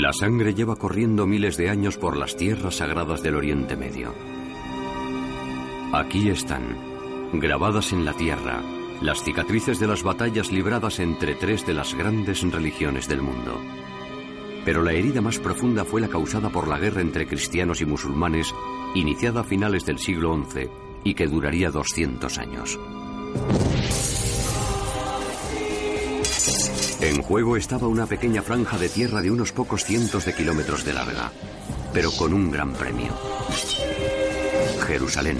La sangre lleva corriendo miles de años por las tierras sagradas del Oriente Medio. Aquí están, grabadas en la tierra, las cicatrices de las batallas libradas entre tres de las grandes religiones del mundo. Pero la herida más profunda fue la causada por la guerra entre cristianos y musulmanes, iniciada a finales del siglo XI y que duraría 200 años. En juego estaba una pequeña franja de tierra de unos pocos cientos de kilómetros de larga, pero con un gran premio. Jerusalén.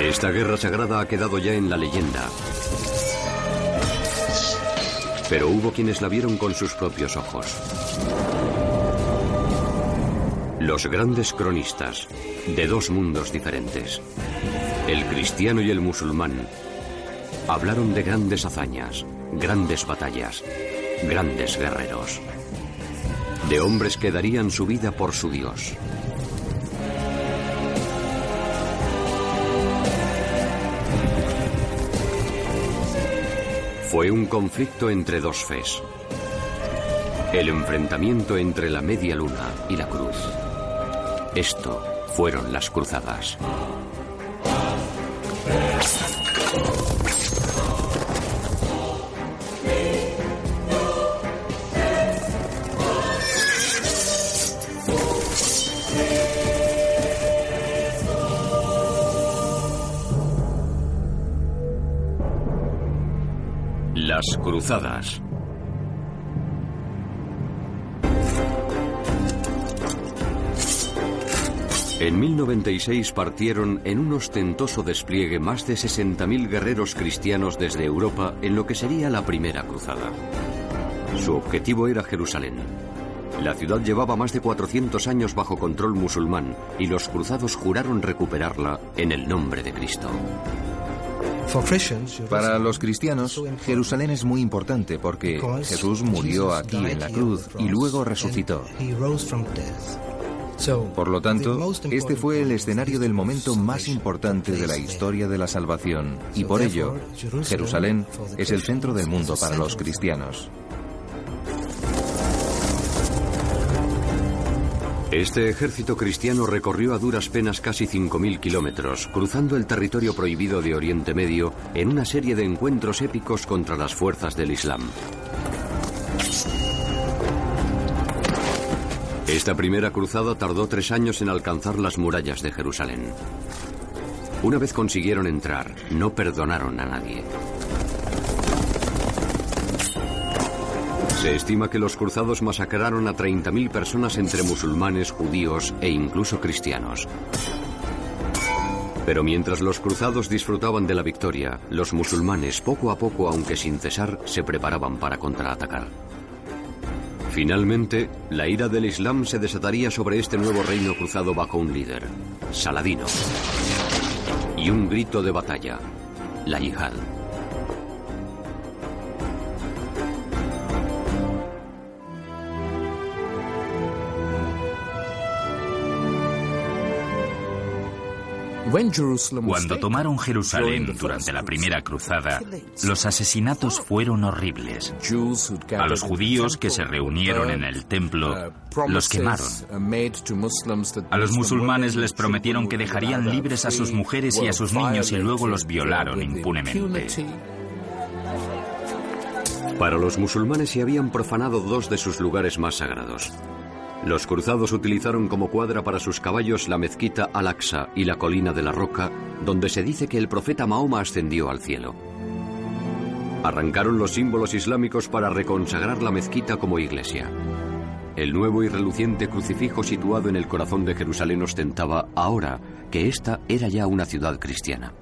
Esta guerra sagrada ha quedado ya en la leyenda. Pero hubo quienes la vieron con sus propios ojos. Los grandes cronistas, de dos mundos diferentes, el cristiano y el musulmán, hablaron de grandes hazañas, grandes batallas, grandes guerreros, de hombres que darían su vida por su Dios. Fue un conflicto entre dos fes. El enfrentamiento entre la media luna y la cruz. Esto fueron las cruzadas. Las cruzadas. En 1096 partieron en un ostentoso despliegue más de 60.000 guerreros cristianos desde Europa en lo que sería la primera cruzada. Su objetivo era Jerusalén. La ciudad llevaba más de 400 años bajo control musulmán y los cruzados juraron recuperarla en el nombre de Cristo. Para los cristianos, Jerusalén es muy importante porque Jesús murió aquí en la cruz y luego resucitó. Por lo tanto, este fue el escenario del momento más importante de la historia de la salvación y por ello, Jerusalén es el centro del mundo para los cristianos. Este ejército cristiano recorrió a duras penas casi 5.000 kilómetros, cruzando el territorio prohibido de Oriente Medio en una serie de encuentros épicos contra las fuerzas del Islam. Esta primera cruzada tardó tres años en alcanzar las murallas de Jerusalén. Una vez consiguieron entrar, no perdonaron a nadie. Se estima que los cruzados masacraron a 30.000 personas entre musulmanes, judíos e incluso cristianos. Pero mientras los cruzados disfrutaban de la victoria, los musulmanes poco a poco, aunque sin cesar, se preparaban para contraatacar. Finalmente, la ira del Islam se desataría sobre este nuevo reino cruzado bajo un líder, Saladino. Y un grito de batalla, la yihad. Cuando tomaron Jerusalén durante la primera cruzada, los asesinatos fueron horribles. A los judíos que se reunieron en el templo, los quemaron. A los musulmanes les prometieron que dejarían libres a sus mujeres y a sus niños y luego los violaron impunemente. Para los musulmanes se habían profanado dos de sus lugares más sagrados. Los cruzados utilizaron como cuadra para sus caballos la mezquita Al-Aqsa y la colina de la Roca, donde se dice que el profeta Mahoma ascendió al cielo. Arrancaron los símbolos islámicos para reconsagrar la mezquita como iglesia. El nuevo y reluciente crucifijo situado en el corazón de Jerusalén ostentaba ahora que esta era ya una ciudad cristiana.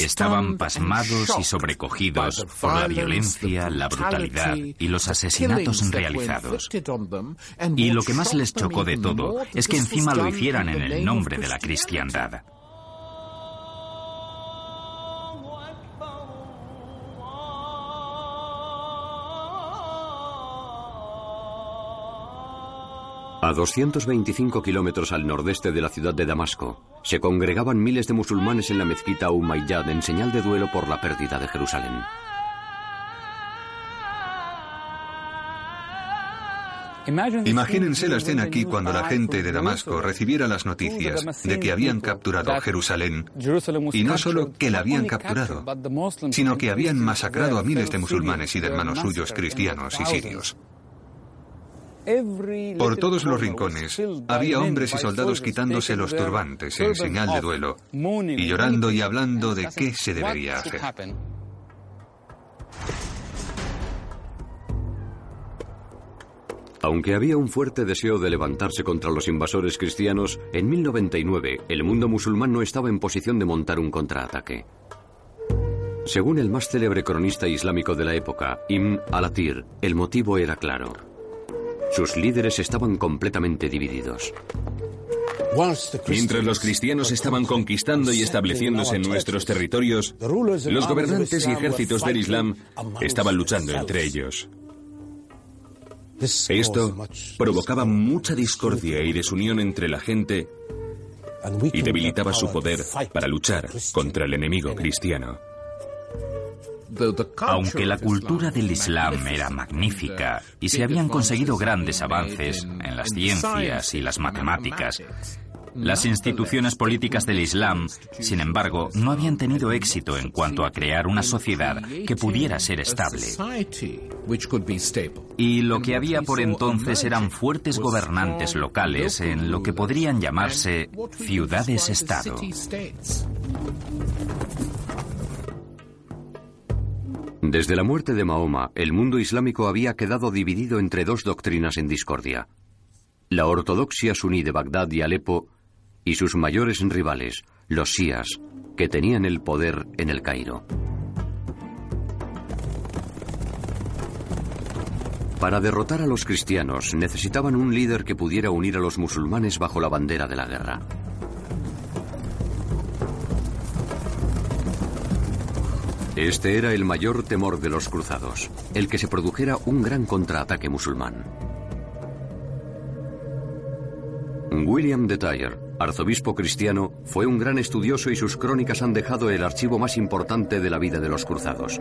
Estaban pasmados y sobrecogidos por la violencia, la brutalidad y los asesinatos realizados. Y lo que más les chocó de todo es que encima lo hicieran en el nombre de la cristiandad. A 225 kilómetros al nordeste de la ciudad de Damasco, se congregaban miles de musulmanes en la mezquita Umayyad en señal de duelo por la pérdida de Jerusalén. Imagínense la escena aquí cuando la gente de Damasco recibiera las noticias de que habían capturado Jerusalén y no solo que la habían capturado, sino que habían masacrado a miles de musulmanes y de hermanos suyos cristianos y sirios. Por todos los rincones había hombres y soldados quitándose los turbantes en señal de duelo y llorando y hablando de qué se debería hacer. Aunque había un fuerte deseo de levantarse contra los invasores cristianos, en 1099 el mundo musulmán no estaba en posición de montar un contraataque. Según el más célebre cronista islámico de la época, Ibn al-Atir, el motivo era claro. Sus líderes estaban completamente divididos. Mientras los cristianos estaban conquistando y estableciéndose en nuestros territorios, los gobernantes y ejércitos del Islam estaban luchando entre ellos. Esto provocaba mucha discordia y desunión entre la gente y debilitaba su poder para luchar contra el enemigo cristiano. Aunque la cultura del Islam era magnífica y se habían conseguido grandes avances en las ciencias y las matemáticas, las instituciones políticas del Islam, sin embargo, no habían tenido éxito en cuanto a crear una sociedad que pudiera ser estable. Y lo que había por entonces eran fuertes gobernantes locales en lo que podrían llamarse ciudades-estado. Desde la muerte de Mahoma, el mundo islámico había quedado dividido entre dos doctrinas en discordia. La ortodoxia suní de Bagdad y Alepo y sus mayores rivales, los sías, que tenían el poder en el Cairo. Para derrotar a los cristianos necesitaban un líder que pudiera unir a los musulmanes bajo la bandera de la guerra. Este era el mayor temor de los cruzados, el que se produjera un gran contraataque musulmán. William de Tyre, arzobispo cristiano, fue un gran estudioso y sus crónicas han dejado el archivo más importante de la vida de los cruzados.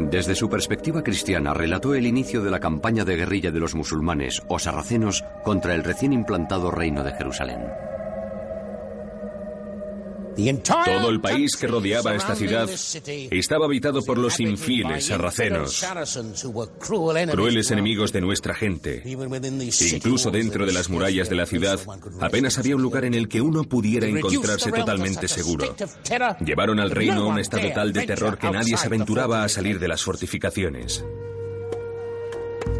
Desde su perspectiva cristiana relató el inicio de la campaña de guerrilla de los musulmanes o sarracenos contra el recién implantado reino de Jerusalén. Todo el país que rodeaba esta ciudad estaba habitado por los infieles sarracenos, crueles enemigos de nuestra gente. Incluso dentro de las murallas de la ciudad, apenas había un lugar en el que uno pudiera encontrarse totalmente seguro. Llevaron al reino a un estado tal de terror que nadie se aventuraba a salir de las fortificaciones.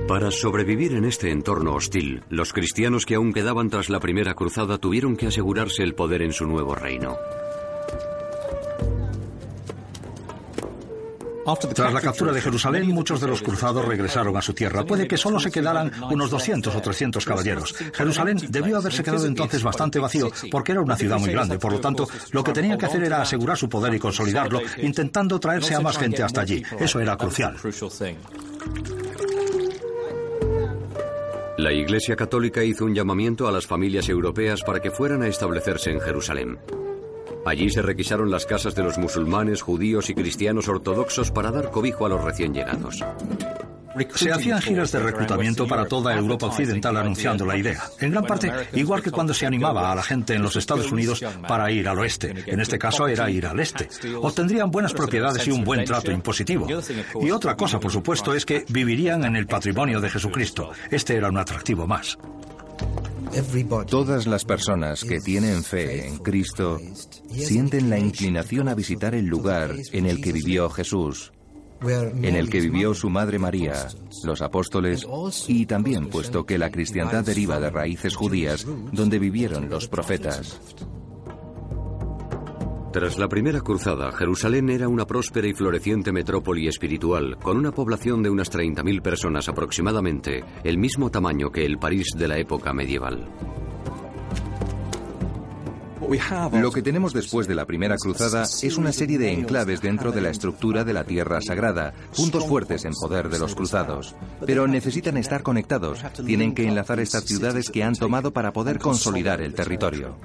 Para sobrevivir en este entorno hostil, los cristianos que aún quedaban tras la primera cruzada tuvieron que asegurarse el poder en su nuevo reino. Tras la captura de Jerusalén, muchos de los cruzados regresaron a su tierra. Puede que solo se quedaran unos 200 o 300 caballeros. Jerusalén debió haberse quedado entonces bastante vacío porque era una ciudad muy grande. Por lo tanto, lo que tenían que hacer era asegurar su poder y consolidarlo, intentando traerse a más gente hasta allí. Eso era crucial. La Iglesia Católica hizo un llamamiento a las familias europeas para que fueran a establecerse en Jerusalén. Allí se requisaron las casas de los musulmanes, judíos y cristianos ortodoxos para dar cobijo a los recién llegados. Se hacían giras de reclutamiento para toda Europa Occidental anunciando la idea. En gran parte, igual que cuando se animaba a la gente en los Estados Unidos para ir al oeste. En este caso era ir al este. Obtendrían buenas propiedades y un buen trato impositivo. Y otra cosa, por supuesto, es que vivirían en el patrimonio de Jesucristo. Este era un atractivo más. Todas las personas que tienen fe en Cristo sienten la inclinación a visitar el lugar en el que vivió Jesús, en el que vivió su madre María, los apóstoles y también puesto que la cristiandad deriva de raíces judías donde vivieron los profetas. Tras la primera cruzada, Jerusalén era una próspera y floreciente metrópoli espiritual, con una población de unas 30.000 personas aproximadamente, el mismo tamaño que el París de la época medieval. Lo que tenemos después de la primera cruzada es una serie de enclaves dentro de la estructura de la Tierra Sagrada, puntos fuertes en poder de los cruzados. Pero necesitan estar conectados, tienen que enlazar estas ciudades que han tomado para poder consolidar el territorio.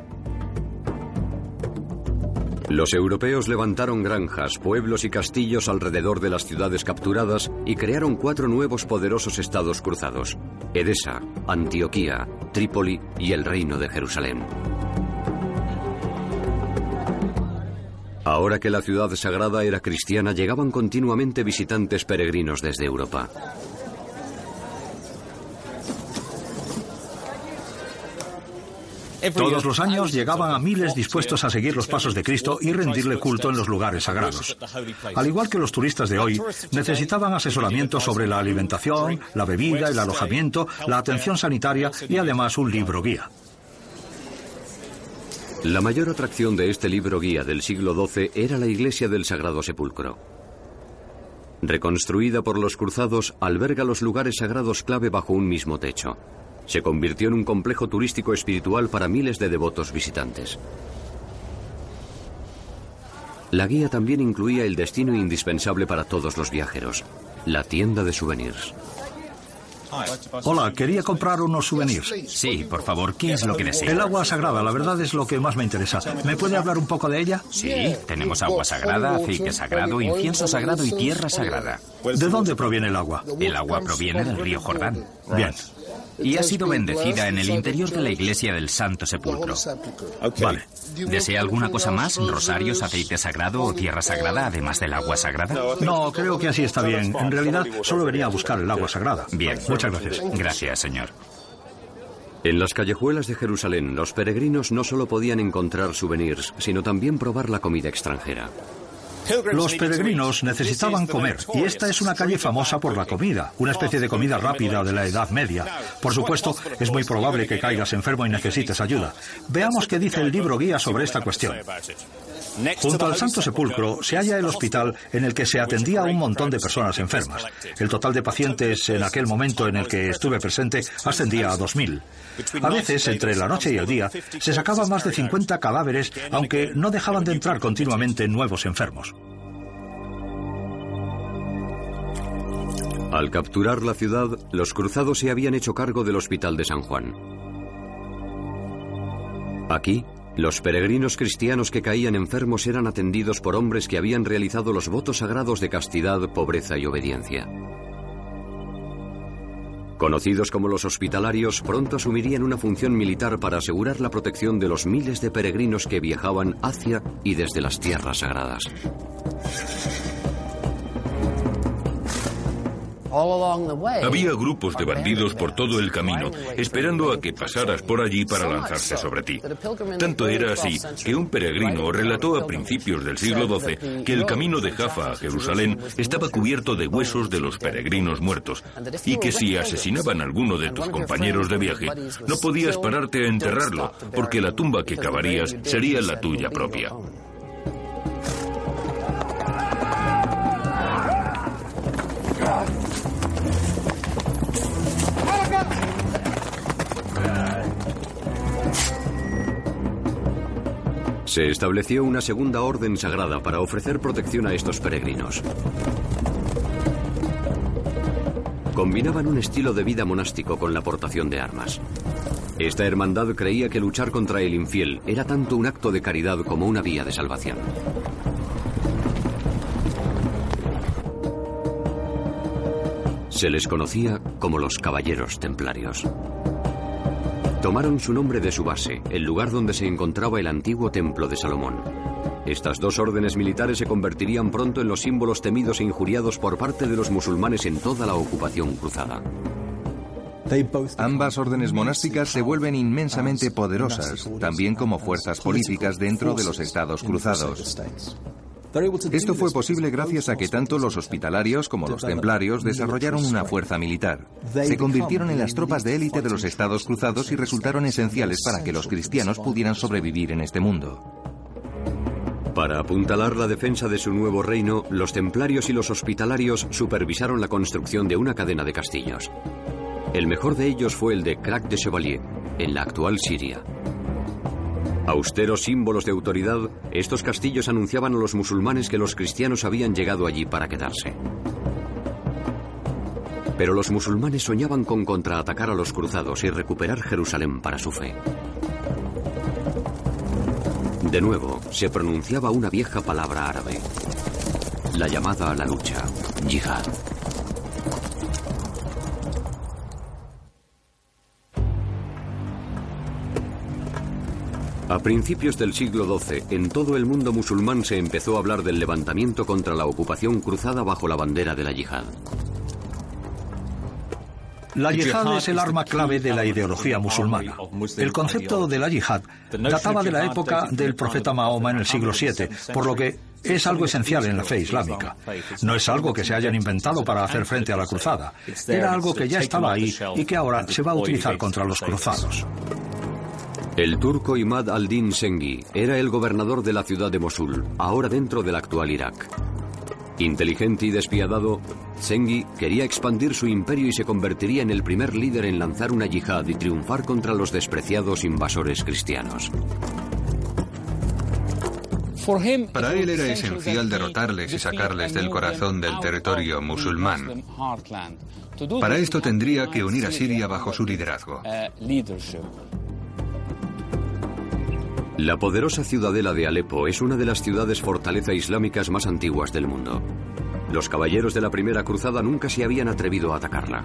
Los europeos levantaron granjas, pueblos y castillos alrededor de las ciudades capturadas y crearon cuatro nuevos poderosos estados cruzados, Edesa, Antioquía, Trípoli y el Reino de Jerusalén. Ahora que la ciudad sagrada era cristiana, llegaban continuamente visitantes peregrinos desde Europa. Todos los años llegaban a miles dispuestos a seguir los pasos de Cristo y rendirle culto en los lugares sagrados. Al igual que los turistas de hoy, necesitaban asesoramiento sobre la alimentación, la bebida, el alojamiento, la atención sanitaria y además un libro guía. La mayor atracción de este libro guía del siglo XII era la iglesia del Sagrado Sepulcro. Reconstruida por los cruzados, alberga los lugares sagrados clave bajo un mismo techo se convirtió en un complejo turístico espiritual para miles de devotos visitantes. La guía también incluía el destino indispensable para todos los viajeros, la tienda de souvenirs. Hola, quería comprar unos souvenirs. Sí, por favor, ¿qué es lo que desea? El agua sagrada, la verdad es lo que más me interesa. ¿Me puede hablar un poco de ella? Sí, tenemos agua sagrada, aceite sagrado, incienso sagrado y tierra sagrada. ¿De dónde proviene el agua? El agua proviene del río Jordán. Bien y ha sido bendecida en el interior de la iglesia del Santo Sepulcro. Vale. ¿Desea alguna cosa más? ¿Rosarios, aceite sagrado o tierra sagrada, además del agua sagrada? No, creo que así está bien. En realidad, solo venía a buscar el agua sagrada. Bien. Muchas gracias. Gracias, señor. En las callejuelas de Jerusalén, los peregrinos no solo podían encontrar souvenirs, sino también probar la comida extranjera. Los peregrinos necesitaban comer y esta es una calle famosa por la comida, una especie de comida rápida de la Edad Media. Por supuesto, es muy probable que caigas enfermo y necesites ayuda. Veamos qué dice el libro guía sobre esta cuestión. Junto al Santo Sepulcro se halla el hospital en el que se atendía a un montón de personas enfermas. El total de pacientes en aquel momento en el que estuve presente ascendía a 2.000. A veces, entre la noche y el día, se sacaban más de 50 cadáveres, aunque no dejaban de entrar continuamente nuevos enfermos. Al capturar la ciudad, los cruzados se habían hecho cargo del Hospital de San Juan. Aquí, los peregrinos cristianos que caían enfermos eran atendidos por hombres que habían realizado los votos sagrados de castidad, pobreza y obediencia. Conocidos como los hospitalarios, pronto asumirían una función militar para asegurar la protección de los miles de peregrinos que viajaban hacia y desde las tierras sagradas. Había grupos de bandidos por todo el camino, esperando a que pasaras por allí para lanzarse sobre ti. Tanto era así que un peregrino relató a principios del siglo XII que el camino de Jaffa a Jerusalén estaba cubierto de huesos de los peregrinos muertos y que si asesinaban a alguno de tus compañeros de viaje, no podías pararte a enterrarlo porque la tumba que cavarías sería la tuya propia. Se estableció una segunda orden sagrada para ofrecer protección a estos peregrinos. Combinaban un estilo de vida monástico con la portación de armas. Esta hermandad creía que luchar contra el infiel era tanto un acto de caridad como una vía de salvación. Se les conocía como los caballeros templarios. Tomaron su nombre de su base, el lugar donde se encontraba el antiguo templo de Salomón. Estas dos órdenes militares se convertirían pronto en los símbolos temidos e injuriados por parte de los musulmanes en toda la ocupación cruzada. Ambas órdenes monásticas se vuelven inmensamente poderosas, también como fuerzas políticas dentro de los estados cruzados. Esto fue posible gracias a que tanto los hospitalarios como los templarios desarrollaron una fuerza militar. Se convirtieron en las tropas de élite de los estados cruzados y resultaron esenciales para que los cristianos pudieran sobrevivir en este mundo. Para apuntalar la defensa de su nuevo reino, los templarios y los hospitalarios supervisaron la construcción de una cadena de castillos. El mejor de ellos fue el de Crac de Chevalier, en la actual Siria. Austeros símbolos de autoridad, estos castillos anunciaban a los musulmanes que los cristianos habían llegado allí para quedarse. Pero los musulmanes soñaban con contraatacar a los cruzados y recuperar Jerusalén para su fe. De nuevo, se pronunciaba una vieja palabra árabe, la llamada a la lucha, yihad. A principios del siglo XII, en todo el mundo musulmán se empezó a hablar del levantamiento contra la ocupación cruzada bajo la bandera de la yihad. La yihad es el arma clave de la ideología musulmana. El concepto de la yihad databa de la época del profeta Mahoma en el siglo VII, por lo que es algo esencial en la fe islámica. No es algo que se hayan inventado para hacer frente a la cruzada. Era algo que ya estaba ahí y que ahora se va a utilizar contra los cruzados. El turco Imad al-Din Sengi era el gobernador de la ciudad de Mosul, ahora dentro del actual Irak. Inteligente y despiadado, Sengi quería expandir su imperio y se convertiría en el primer líder en lanzar una yihad y triunfar contra los despreciados invasores cristianos. Para él era esencial derrotarles y sacarles del corazón del territorio musulmán. Para esto tendría que unir a Siria bajo su liderazgo. La poderosa ciudadela de Alepo es una de las ciudades fortaleza islámicas más antiguas del mundo. Los caballeros de la primera cruzada nunca se habían atrevido a atacarla.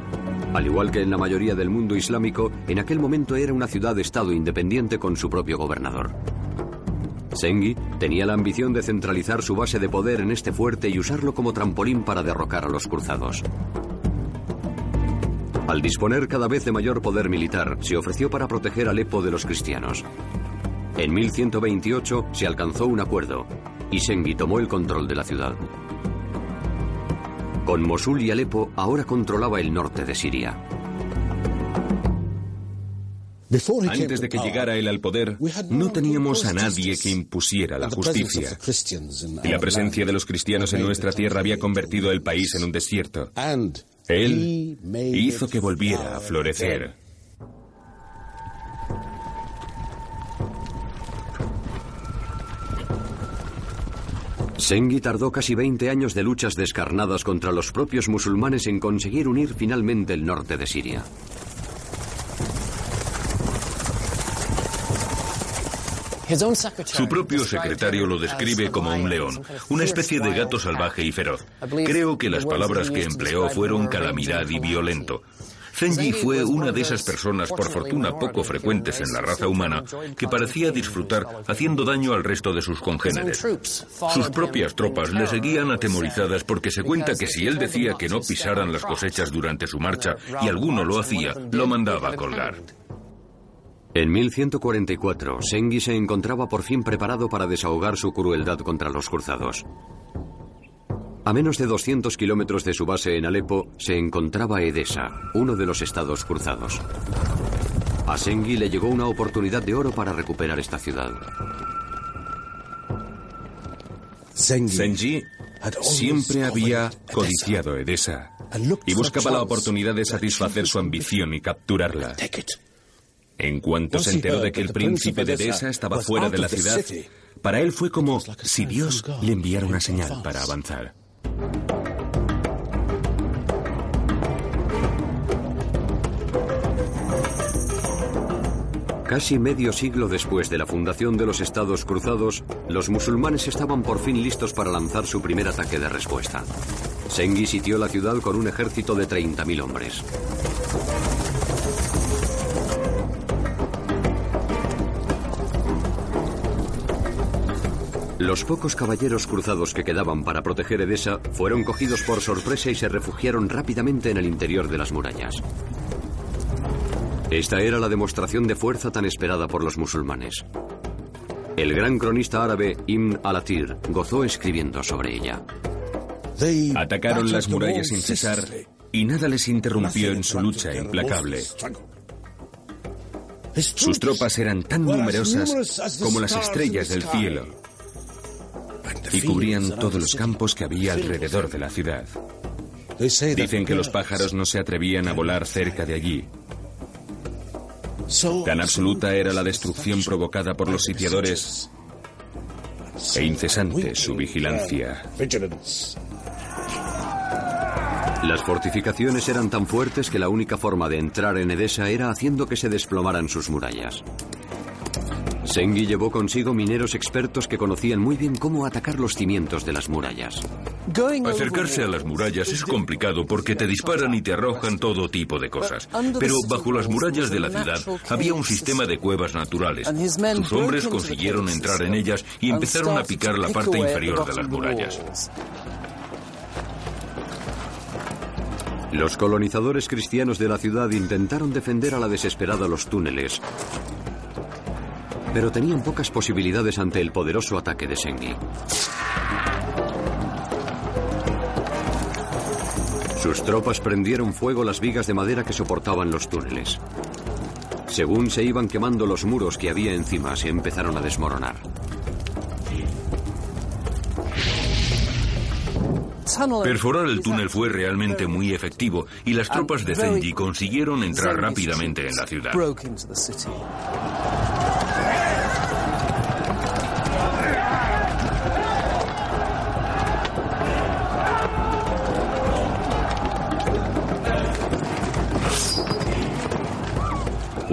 Al igual que en la mayoría del mundo islámico, en aquel momento era una ciudad-estado independiente con su propio gobernador. Sengi tenía la ambición de centralizar su base de poder en este fuerte y usarlo como trampolín para derrocar a los cruzados. Al disponer cada vez de mayor poder militar, se ofreció para proteger Alepo de los cristianos. En 1128 se alcanzó un acuerdo y Sengi tomó el control de la ciudad. Con Mosul y Alepo ahora controlaba el norte de Siria. Antes de que llegara él al poder, no teníamos a nadie que impusiera la justicia. Y la presencia de los cristianos en nuestra tierra había convertido el país en un desierto. Él hizo que volviera a florecer. Sengi tardó casi 20 años de luchas descarnadas contra los propios musulmanes en conseguir unir finalmente el norte de Siria. Su propio secretario lo describe como un león, una especie de gato salvaje y feroz. Creo que las palabras que empleó fueron calamidad y violento. Zenji fue una de esas personas, por fortuna poco frecuentes en la raza humana, que parecía disfrutar haciendo daño al resto de sus congéneres. Sus propias tropas le seguían atemorizadas porque se cuenta que si él decía que no pisaran las cosechas durante su marcha y alguno lo hacía, lo mandaba a colgar. En 1144, Sengi se encontraba por fin preparado para desahogar su crueldad contra los cruzados. A menos de 200 kilómetros de su base en Alepo se encontraba Edesa, uno de los estados cruzados. A Sengi le llegó una oportunidad de oro para recuperar esta ciudad. Sengi siempre había codiciado Edesa y buscaba la oportunidad de satisfacer su ambición y capturarla. En cuanto se enteró de que el príncipe de Edesa estaba fuera de la ciudad, para él fue como si Dios le enviara una señal para avanzar. Casi medio siglo después de la fundación de los Estados Cruzados, los musulmanes estaban por fin listos para lanzar su primer ataque de respuesta. Sengi sitió la ciudad con un ejército de 30.000 hombres. Los pocos caballeros cruzados que quedaban para proteger Edesa fueron cogidos por sorpresa y se refugiaron rápidamente en el interior de las murallas. Esta era la demostración de fuerza tan esperada por los musulmanes. El gran cronista árabe Ibn al-Atir gozó escribiendo sobre ella. Atacaron las murallas sin cesar y nada les interrumpió en su lucha implacable. Sus tropas eran tan numerosas como las estrellas del cielo y cubrían todos los campos que había alrededor de la ciudad. Dicen que los pájaros no se atrevían a volar cerca de allí. Tan absoluta era la destrucción provocada por los sitiadores e incesante su vigilancia. Las fortificaciones eran tan fuertes que la única forma de entrar en Edesa era haciendo que se desplomaran sus murallas. Sengi llevó consigo mineros expertos que conocían muy bien cómo atacar los cimientos de las murallas. Acercarse a las murallas es complicado porque te disparan y te arrojan todo tipo de cosas. Pero bajo las murallas de la ciudad había un sistema de cuevas naturales. Sus hombres consiguieron entrar en ellas y empezaron a picar la parte inferior de las murallas. Los colonizadores cristianos de la ciudad intentaron defender a la desesperada los túneles, pero tenían pocas posibilidades ante el poderoso ataque de Sengi. Sus tropas prendieron fuego las vigas de madera que soportaban los túneles. Según se iban quemando los muros que había encima, se empezaron a desmoronar. Perforar el túnel fue realmente muy efectivo y las tropas de Zenji consiguieron entrar rápidamente en la ciudad.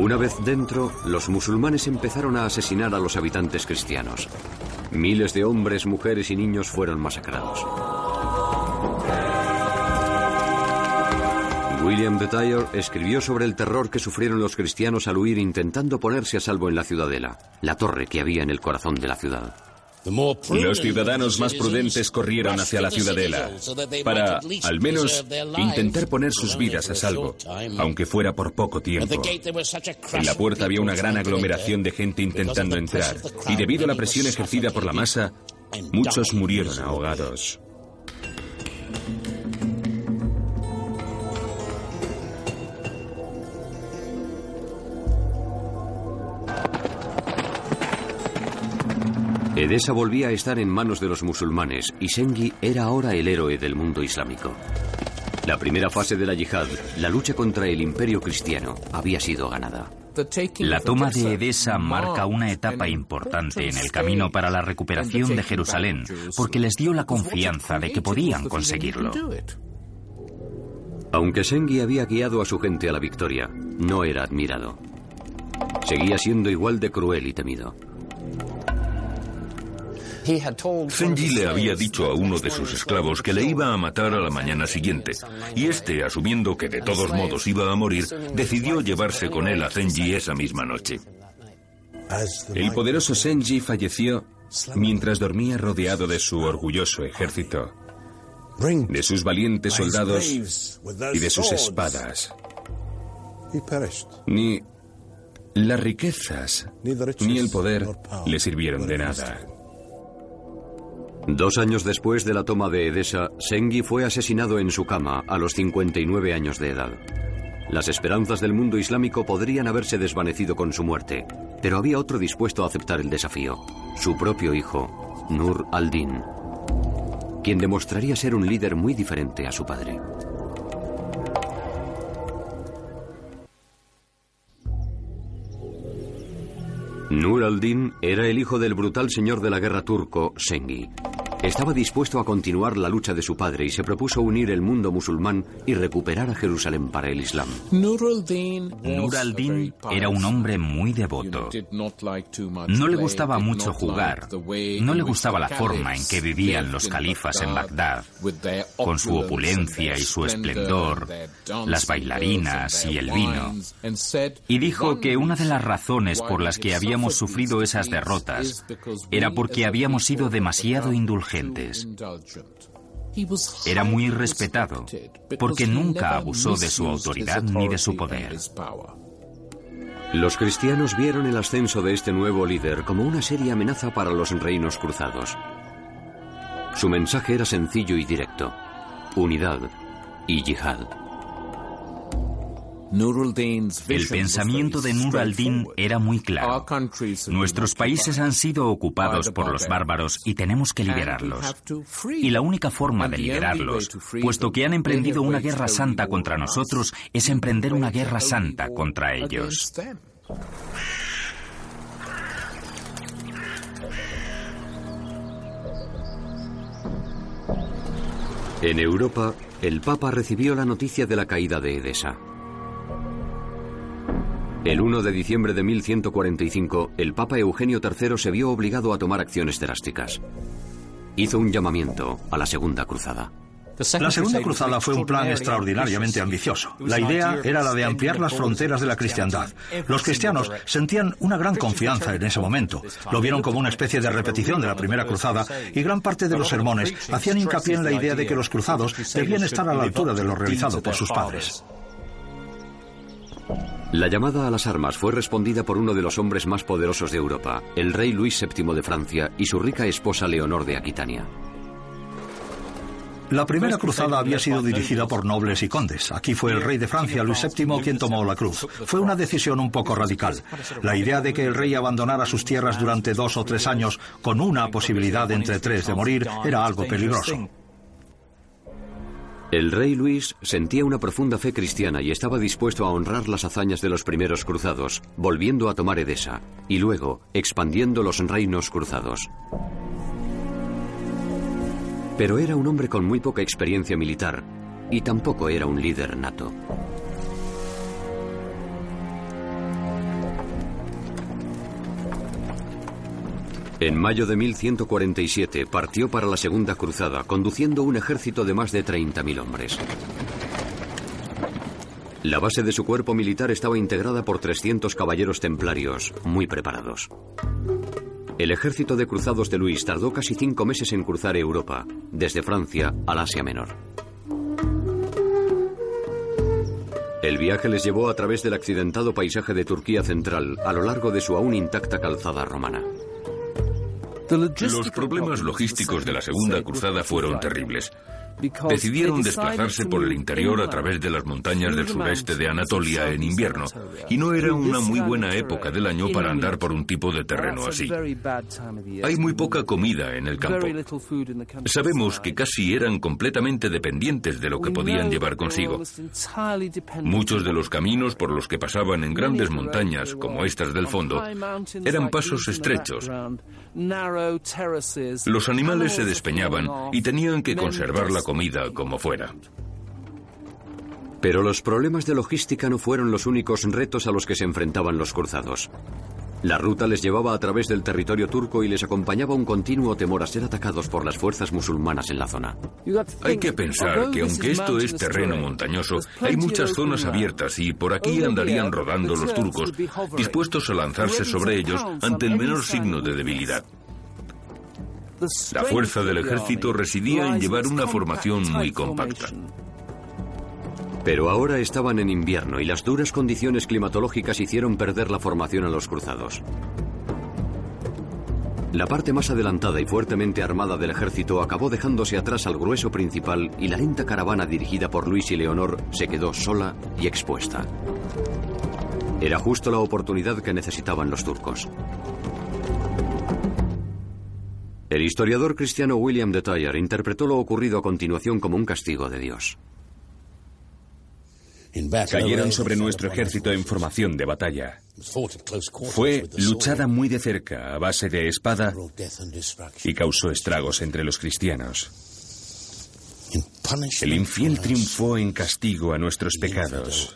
Una vez dentro, los musulmanes empezaron a asesinar a los habitantes cristianos. Miles de hombres, mujeres y niños fueron masacrados. William de Tyre escribió sobre el terror que sufrieron los cristianos al huir intentando ponerse a salvo en la ciudadela, la torre que había en el corazón de la ciudad. Los ciudadanos más prudentes corrieron hacia la ciudadela para, al menos, intentar poner sus vidas a salvo, aunque fuera por poco tiempo. En la puerta había una gran aglomeración de gente intentando entrar, y debido a la presión ejercida por la masa, muchos murieron ahogados. Edesa volvía a estar en manos de los musulmanes y Sengi era ahora el héroe del mundo islámico. La primera fase de la yihad, la lucha contra el imperio cristiano, había sido ganada. La toma de Edesa marca una etapa importante en el camino para la recuperación de Jerusalén, porque les dio la confianza de que podían conseguirlo. Aunque Sengi había guiado a su gente a la victoria, no era admirado. Seguía siendo igual de cruel y temido. Zenji le había dicho a uno de sus esclavos que le iba a matar a la mañana siguiente, y este, asumiendo que de todos modos iba a morir, decidió llevarse con él a Zenji esa misma noche. El poderoso Senji falleció mientras dormía rodeado de su orgulloso ejército, de sus valientes soldados y de sus espadas. Ni las riquezas ni el poder le sirvieron de nada. Dos años después de la toma de Edesa, Sengi fue asesinado en su cama a los 59 años de edad. Las esperanzas del mundo islámico podrían haberse desvanecido con su muerte, pero había otro dispuesto a aceptar el desafío, su propio hijo, Nur al-Din, quien demostraría ser un líder muy diferente a su padre. Nur al-Din era el hijo del brutal señor de la guerra turco, Sengi. Estaba dispuesto a continuar la lucha de su padre y se propuso unir el mundo musulmán y recuperar a Jerusalén para el Islam. Nur al-Din era un hombre muy devoto. No le gustaba mucho jugar. No le gustaba la forma en que vivían los califas en Bagdad, con su opulencia y su esplendor, las bailarinas y el vino. Y dijo que una de las razones por las que habíamos sufrido esas derrotas era porque habíamos sido demasiado indulgentes era muy respetado porque nunca abusó de su autoridad ni de su poder. Los cristianos vieron el ascenso de este nuevo líder como una seria amenaza para los reinos cruzados. Su mensaje era sencillo y directo. Unidad y yihad. El pensamiento de Nur al-Din era muy claro. Nuestros países han sido ocupados por los bárbaros y tenemos que liberarlos. Y la única forma de liberarlos, puesto que han emprendido una guerra santa contra nosotros, es emprender una guerra santa contra ellos. En Europa, el Papa recibió la noticia de la caída de Edesa. El 1 de diciembre de 1145, el Papa Eugenio III se vio obligado a tomar acciones drásticas. Hizo un llamamiento a la Segunda Cruzada. La Segunda Cruzada fue un plan extraordinariamente ambicioso. La idea era la de ampliar las fronteras de la cristiandad. Los cristianos sentían una gran confianza en ese momento. Lo vieron como una especie de repetición de la Primera Cruzada y gran parte de los sermones hacían hincapié en la idea de que los cruzados debían estar a la altura de lo realizado por sus padres. La llamada a las armas fue respondida por uno de los hombres más poderosos de Europa, el rey Luis VII de Francia y su rica esposa Leonor de Aquitania. La primera cruzada había sido dirigida por nobles y condes. Aquí fue el rey de Francia, Luis VII, quien tomó la cruz. Fue una decisión un poco radical. La idea de que el rey abandonara sus tierras durante dos o tres años, con una posibilidad entre tres de morir, era algo peligroso. El rey Luis sentía una profunda fe cristiana y estaba dispuesto a honrar las hazañas de los primeros cruzados, volviendo a tomar Edesa y luego expandiendo los reinos cruzados. Pero era un hombre con muy poca experiencia militar y tampoco era un líder nato. En mayo de 1147 partió para la Segunda Cruzada, conduciendo un ejército de más de 30.000 hombres. La base de su cuerpo militar estaba integrada por 300 caballeros templarios, muy preparados. El ejército de cruzados de Luis tardó casi cinco meses en cruzar Europa, desde Francia al Asia Menor. El viaje les llevó a través del accidentado paisaje de Turquía central, a lo largo de su aún intacta calzada romana. Los problemas logísticos de la Segunda Cruzada fueron terribles. Decidieron desplazarse por el interior a través de las montañas del sureste de Anatolia en invierno, y no era una muy buena época del año para andar por un tipo de terreno así. Hay muy poca comida en el campo. Sabemos que casi eran completamente dependientes de lo que podían llevar consigo. Muchos de los caminos por los que pasaban en grandes montañas, como estas del fondo, eran pasos estrechos. Los animales se despeñaban y tenían que conservar la comida como fuera. Pero los problemas de logística no fueron los únicos retos a los que se enfrentaban los cruzados. La ruta les llevaba a través del territorio turco y les acompañaba un continuo temor a ser atacados por las fuerzas musulmanas en la zona. Hay que pensar que aunque esto es terreno montañoso, hay muchas zonas abiertas y por aquí andarían rodando los turcos, dispuestos a lanzarse sobre ellos ante el menor signo de debilidad. La fuerza del ejército residía en llevar una formación muy compacta. Pero ahora estaban en invierno y las duras condiciones climatológicas hicieron perder la formación a los cruzados. La parte más adelantada y fuertemente armada del ejército acabó dejándose atrás al grueso principal y la lenta caravana dirigida por Luis y Leonor se quedó sola y expuesta. Era justo la oportunidad que necesitaban los turcos. El historiador cristiano William de Tyre interpretó lo ocurrido a continuación como un castigo de Dios. Cayeron sobre nuestro ejército en formación de batalla. Fue luchada muy de cerca a base de espada y causó estragos entre los cristianos. El infiel triunfó en castigo a nuestros pecados.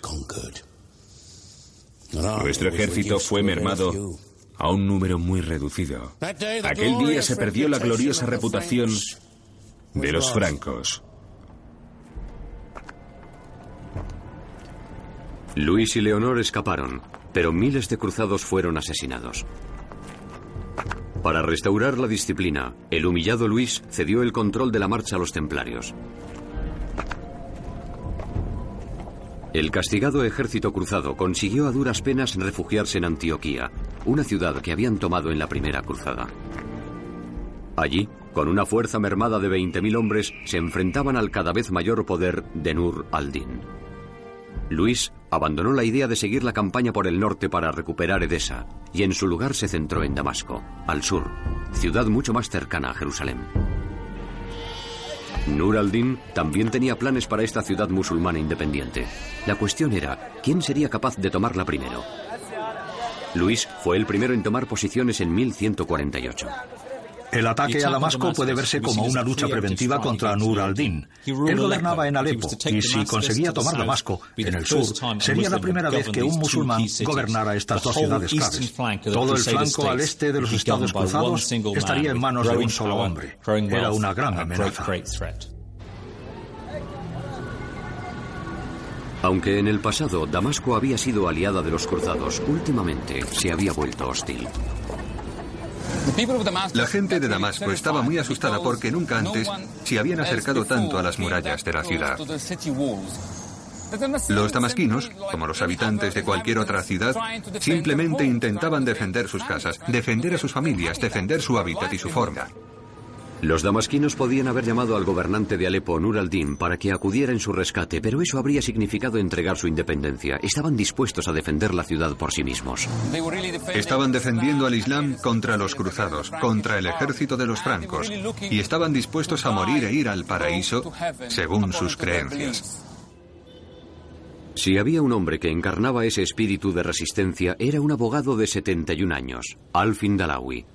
Nuestro ejército fue mermado a un número muy reducido. Aquel día se perdió la gloriosa reputación de los francos. Luis y Leonor escaparon, pero miles de cruzados fueron asesinados. Para restaurar la disciplina, el humillado Luis cedió el control de la marcha a los templarios. El castigado ejército cruzado consiguió a duras penas refugiarse en Antioquía, una ciudad que habían tomado en la primera cruzada. Allí, con una fuerza mermada de 20.000 hombres, se enfrentaban al cada vez mayor poder de Nur al-Din. Luis abandonó la idea de seguir la campaña por el norte para recuperar Edesa y en su lugar se centró en Damasco, al sur, ciudad mucho más cercana a Jerusalén. Nur al-Din también tenía planes para esta ciudad musulmana independiente. La cuestión era, ¿quién sería capaz de tomarla primero? Luis fue el primero en tomar posiciones en 1148. El ataque a Damasco puede verse como una lucha preventiva contra Nur al-Din. Él gobernaba en Alepo y si conseguía tomar Damasco, en el sur, sería la primera vez que un musulmán gobernara estas dos ciudades claves. Todo el flanco al este de los Estados Cruzados estaría en manos de un solo hombre. Era una gran amenaza. Aunque en el pasado Damasco había sido aliada de los cruzados, últimamente se había vuelto hostil. La gente de Damasco estaba muy asustada porque nunca antes se habían acercado tanto a las murallas de la ciudad. Los damasquinos, como los habitantes de cualquier otra ciudad, simplemente intentaban defender sus casas, defender a sus familias, defender su hábitat y su forma. Los damasquinos podían haber llamado al gobernante de Alepo, Nur al-Din, para que acudiera en su rescate, pero eso habría significado entregar su independencia. Estaban dispuestos a defender la ciudad por sí mismos. Estaban defendiendo al Islam contra los cruzados, contra el ejército de los francos, y estaban dispuestos a morir e ir al paraíso según sus creencias. Si había un hombre que encarnaba ese espíritu de resistencia, era un abogado de 71 años, Alfin Dalawi.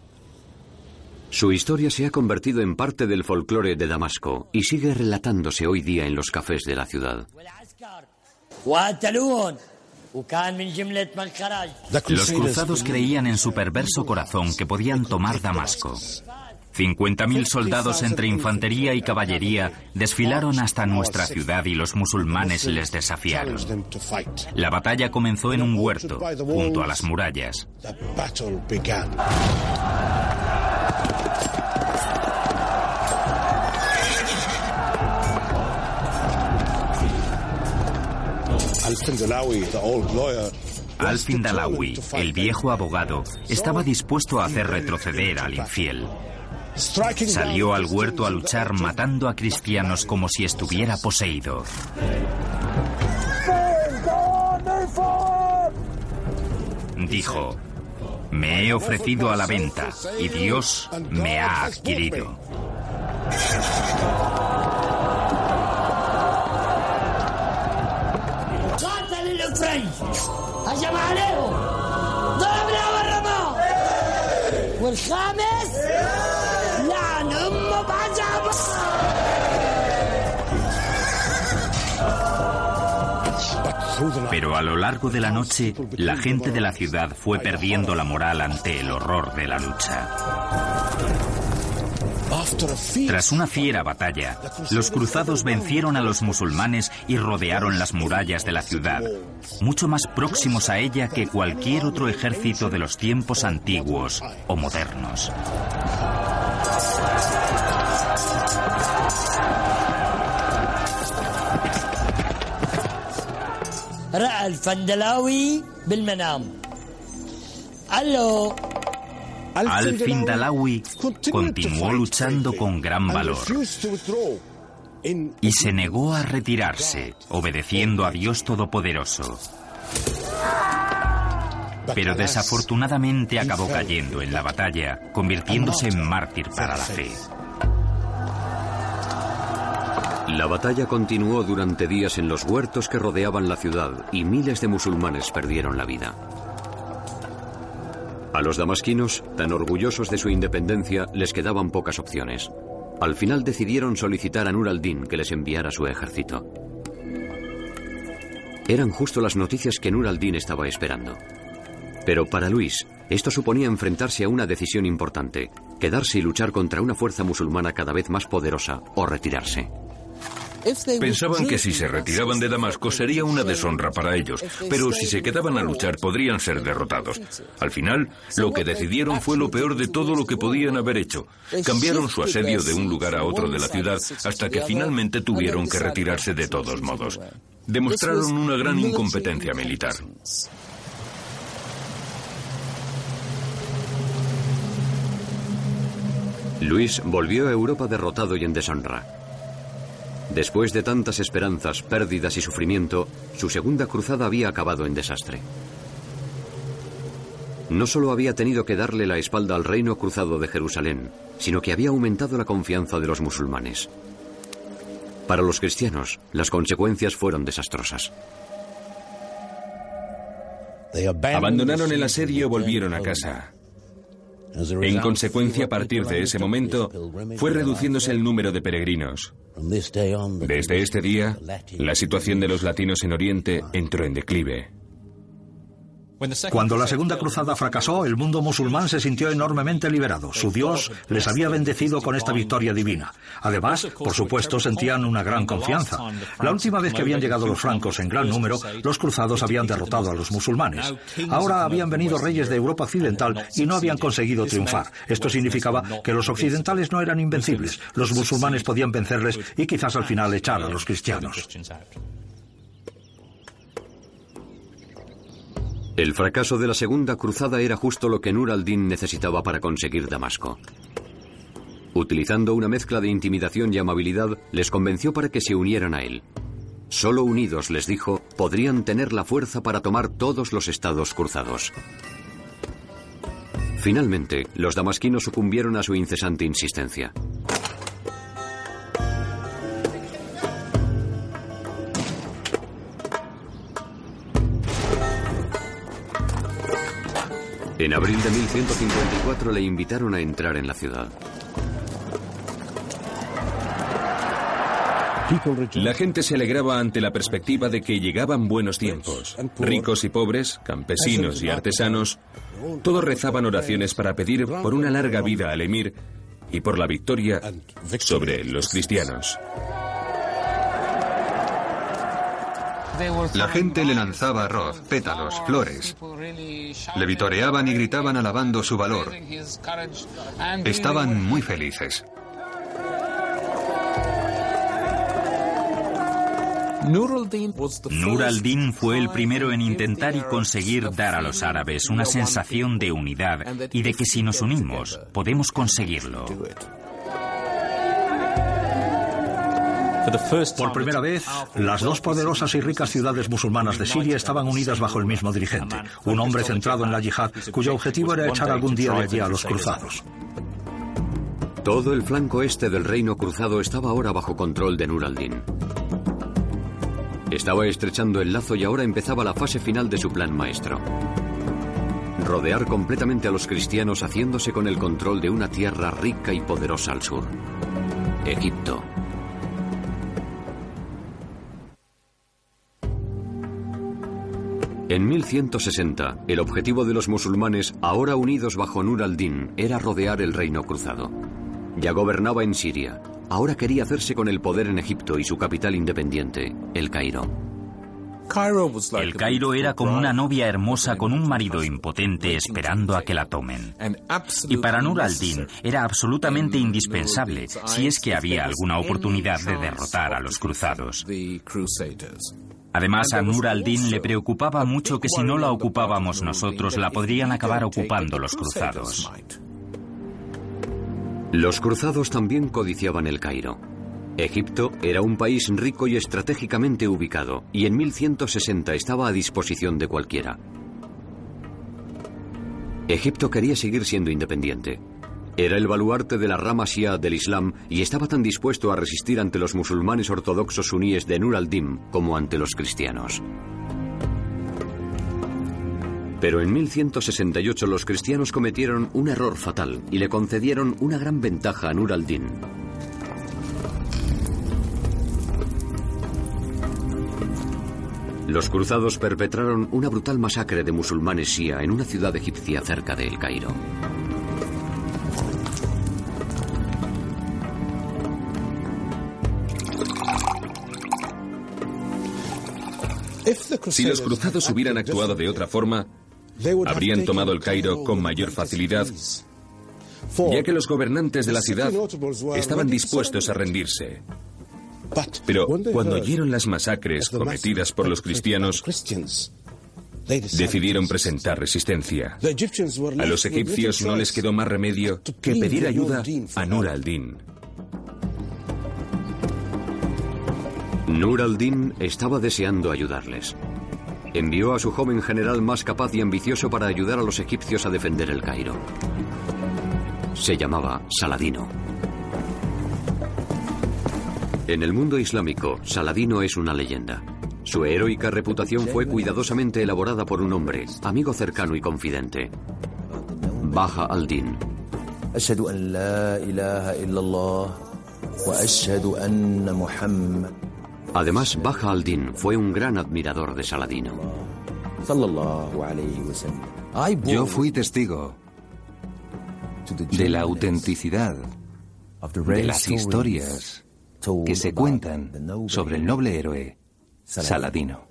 Su historia se ha convertido en parte del folclore de Damasco y sigue relatándose hoy día en los cafés de la ciudad. Los cruzados creían en su perverso corazón que podían tomar Damasco. 50.000 soldados entre infantería y caballería desfilaron hasta nuestra ciudad y los musulmanes les desafiaron. La batalla comenzó en un huerto, junto a las murallas. Alfin Dalawi, el viejo abogado, estaba dispuesto a hacer retroceder al infiel. Salió al huerto a luchar matando a cristianos como si estuviera poseído. Dijo, me he ofrecido a la venta y Dios me ha adquirido. Pero a lo largo de la noche, la gente de la ciudad fue perdiendo la moral ante el horror de la lucha. Tras una fiera batalla, los cruzados vencieron a los musulmanes y rodearon las murallas de la ciudad, mucho más próximos a ella que cualquier otro ejército de los tiempos antiguos o modernos. Al-Fin Dalawi continuó luchando con gran valor y se negó a retirarse, obedeciendo a Dios Todopoderoso. Pero desafortunadamente acabó cayendo en la batalla, convirtiéndose en mártir para la fe. La batalla continuó durante días en los huertos que rodeaban la ciudad y miles de musulmanes perdieron la vida. A los damasquinos, tan orgullosos de su independencia, les quedaban pocas opciones. Al final decidieron solicitar a Nur al-Din que les enviara su ejército. Eran justo las noticias que Nur al-Din estaba esperando. Pero para Luis, esto suponía enfrentarse a una decisión importante, quedarse y luchar contra una fuerza musulmana cada vez más poderosa o retirarse. Pensaban que si se retiraban de Damasco sería una deshonra para ellos, pero si se quedaban a luchar podrían ser derrotados. Al final, lo que decidieron fue lo peor de todo lo que podían haber hecho. Cambiaron su asedio de un lugar a otro de la ciudad hasta que finalmente tuvieron que retirarse de todos modos. Demostraron una gran incompetencia militar. Luis volvió a Europa derrotado y en deshonra. Después de tantas esperanzas, pérdidas y sufrimiento, su segunda cruzada había acabado en desastre. No solo había tenido que darle la espalda al reino cruzado de Jerusalén, sino que había aumentado la confianza de los musulmanes. Para los cristianos, las consecuencias fueron desastrosas. Abandonaron el asedio y volvieron a casa. En consecuencia, a partir de ese momento, fue reduciéndose el número de peregrinos. Desde este día, la situación de los latinos en Oriente entró en declive. Cuando la Segunda Cruzada fracasó, el mundo musulmán se sintió enormemente liberado. Su Dios les había bendecido con esta victoria divina. Además, por supuesto, sentían una gran confianza. La última vez que habían llegado los francos en gran número, los cruzados habían derrotado a los musulmanes. Ahora habían venido reyes de Europa Occidental y no habían conseguido triunfar. Esto significaba que los occidentales no eran invencibles. Los musulmanes podían vencerles y quizás al final echar a los cristianos. El fracaso de la Segunda Cruzada era justo lo que Nur al-Din necesitaba para conseguir Damasco. Utilizando una mezcla de intimidación y amabilidad, les convenció para que se unieran a él. Solo unidos, les dijo, podrían tener la fuerza para tomar todos los estados cruzados. Finalmente, los damasquinos sucumbieron a su incesante insistencia. En abril de 1154 le invitaron a entrar en la ciudad. La gente se alegraba ante la perspectiva de que llegaban buenos tiempos. Ricos y pobres, campesinos y artesanos, todos rezaban oraciones para pedir por una larga vida al emir y por la victoria sobre los cristianos. La gente le lanzaba arroz, pétalos, flores. Le vitoreaban y gritaban alabando su valor. Estaban muy felices. Nur al-Din fue el primero en intentar y conseguir dar a los árabes una sensación de unidad y de que si nos unimos podemos conseguirlo. Por primera vez, las dos poderosas y ricas ciudades musulmanas de Siria estaban unidas bajo el mismo dirigente, un hombre centrado en la yihad cuyo objetivo era echar algún día de allí a los cruzados. Todo el flanco este del reino cruzado estaba ahora bajo control de Nur al-Din. Estaba estrechando el lazo y ahora empezaba la fase final de su plan maestro. Rodear completamente a los cristianos haciéndose con el control de una tierra rica y poderosa al sur. Egipto. En 1160, el objetivo de los musulmanes, ahora unidos bajo Nur al-Din, era rodear el reino cruzado. Ya gobernaba en Siria, ahora quería hacerse con el poder en Egipto y su capital independiente, el Cairo. El Cairo era como una novia hermosa con un marido impotente esperando a que la tomen. Y para Nur al-Din era absolutamente indispensable si es que había alguna oportunidad de derrotar a los cruzados. Además, a Nur al-Din le preocupaba mucho que si no la ocupábamos nosotros, la podrían acabar ocupando los cruzados. Los cruzados también codiciaban el Cairo. Egipto era un país rico y estratégicamente ubicado, y en 1160 estaba a disposición de cualquiera. Egipto quería seguir siendo independiente. Era el baluarte de la rama shia del Islam y estaba tan dispuesto a resistir ante los musulmanes ortodoxos suníes de Nur al-Din como ante los cristianos. Pero en 1168 los cristianos cometieron un error fatal y le concedieron una gran ventaja a Nur al-Din. Los cruzados perpetraron una brutal masacre de musulmanes shia en una ciudad egipcia cerca de El Cairo. Si los cruzados hubieran actuado de otra forma, habrían tomado el Cairo con mayor facilidad, ya que los gobernantes de la ciudad estaban dispuestos a rendirse. Pero cuando oyeron las masacres cometidas por los cristianos, decidieron presentar resistencia. A los egipcios no les quedó más remedio que pedir ayuda a Nur al-Din. Nur al-Din estaba deseando ayudarles. Envió a su joven general más capaz y ambicioso para ayudar a los egipcios a defender el Cairo. Se llamaba Saladino. En el mundo islámico, Saladino es una leyenda. Su heroica reputación fue cuidadosamente elaborada por un hombre, amigo cercano y confidente, Baja al-Din. Además, Baja al-Din fue un gran admirador de Saladino. Yo fui testigo de la autenticidad de las historias que se cuentan sobre el noble héroe Saladino.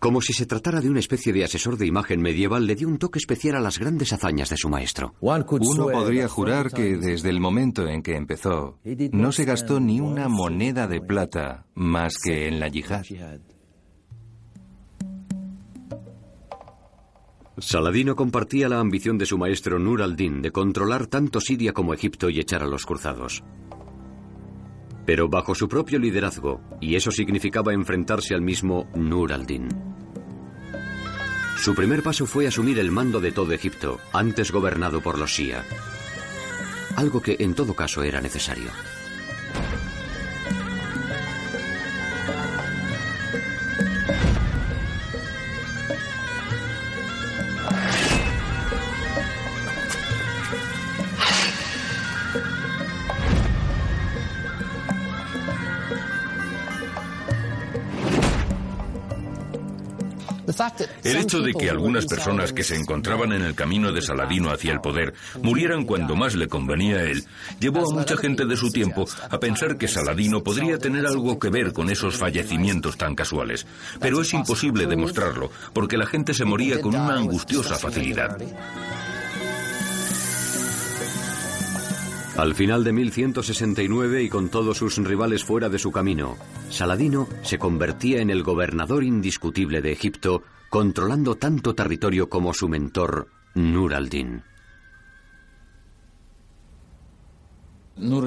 Como si se tratara de una especie de asesor de imagen medieval, le dio un toque especial a las grandes hazañas de su maestro. Uno podría jurar que desde el momento en que empezó, no se gastó ni una moneda de plata más que en la yihad. Saladino compartía la ambición de su maestro Nur al-Din de controlar tanto Siria como Egipto y echar a los cruzados. Pero bajo su propio liderazgo, y eso significaba enfrentarse al mismo Nur al-Din. Su primer paso fue asumir el mando de todo Egipto, antes gobernado por los Shia. Algo que en todo caso era necesario. El hecho de que algunas personas que se encontraban en el camino de Saladino hacia el poder murieran cuando más le convenía a él, llevó a mucha gente de su tiempo a pensar que Saladino podría tener algo que ver con esos fallecimientos tan casuales. Pero es imposible demostrarlo, porque la gente se moría con una angustiosa facilidad. Al final de 1169 y con todos sus rivales fuera de su camino, Saladino se convertía en el gobernador indiscutible de Egipto, controlando tanto territorio como su mentor, Nur al-Din. Nur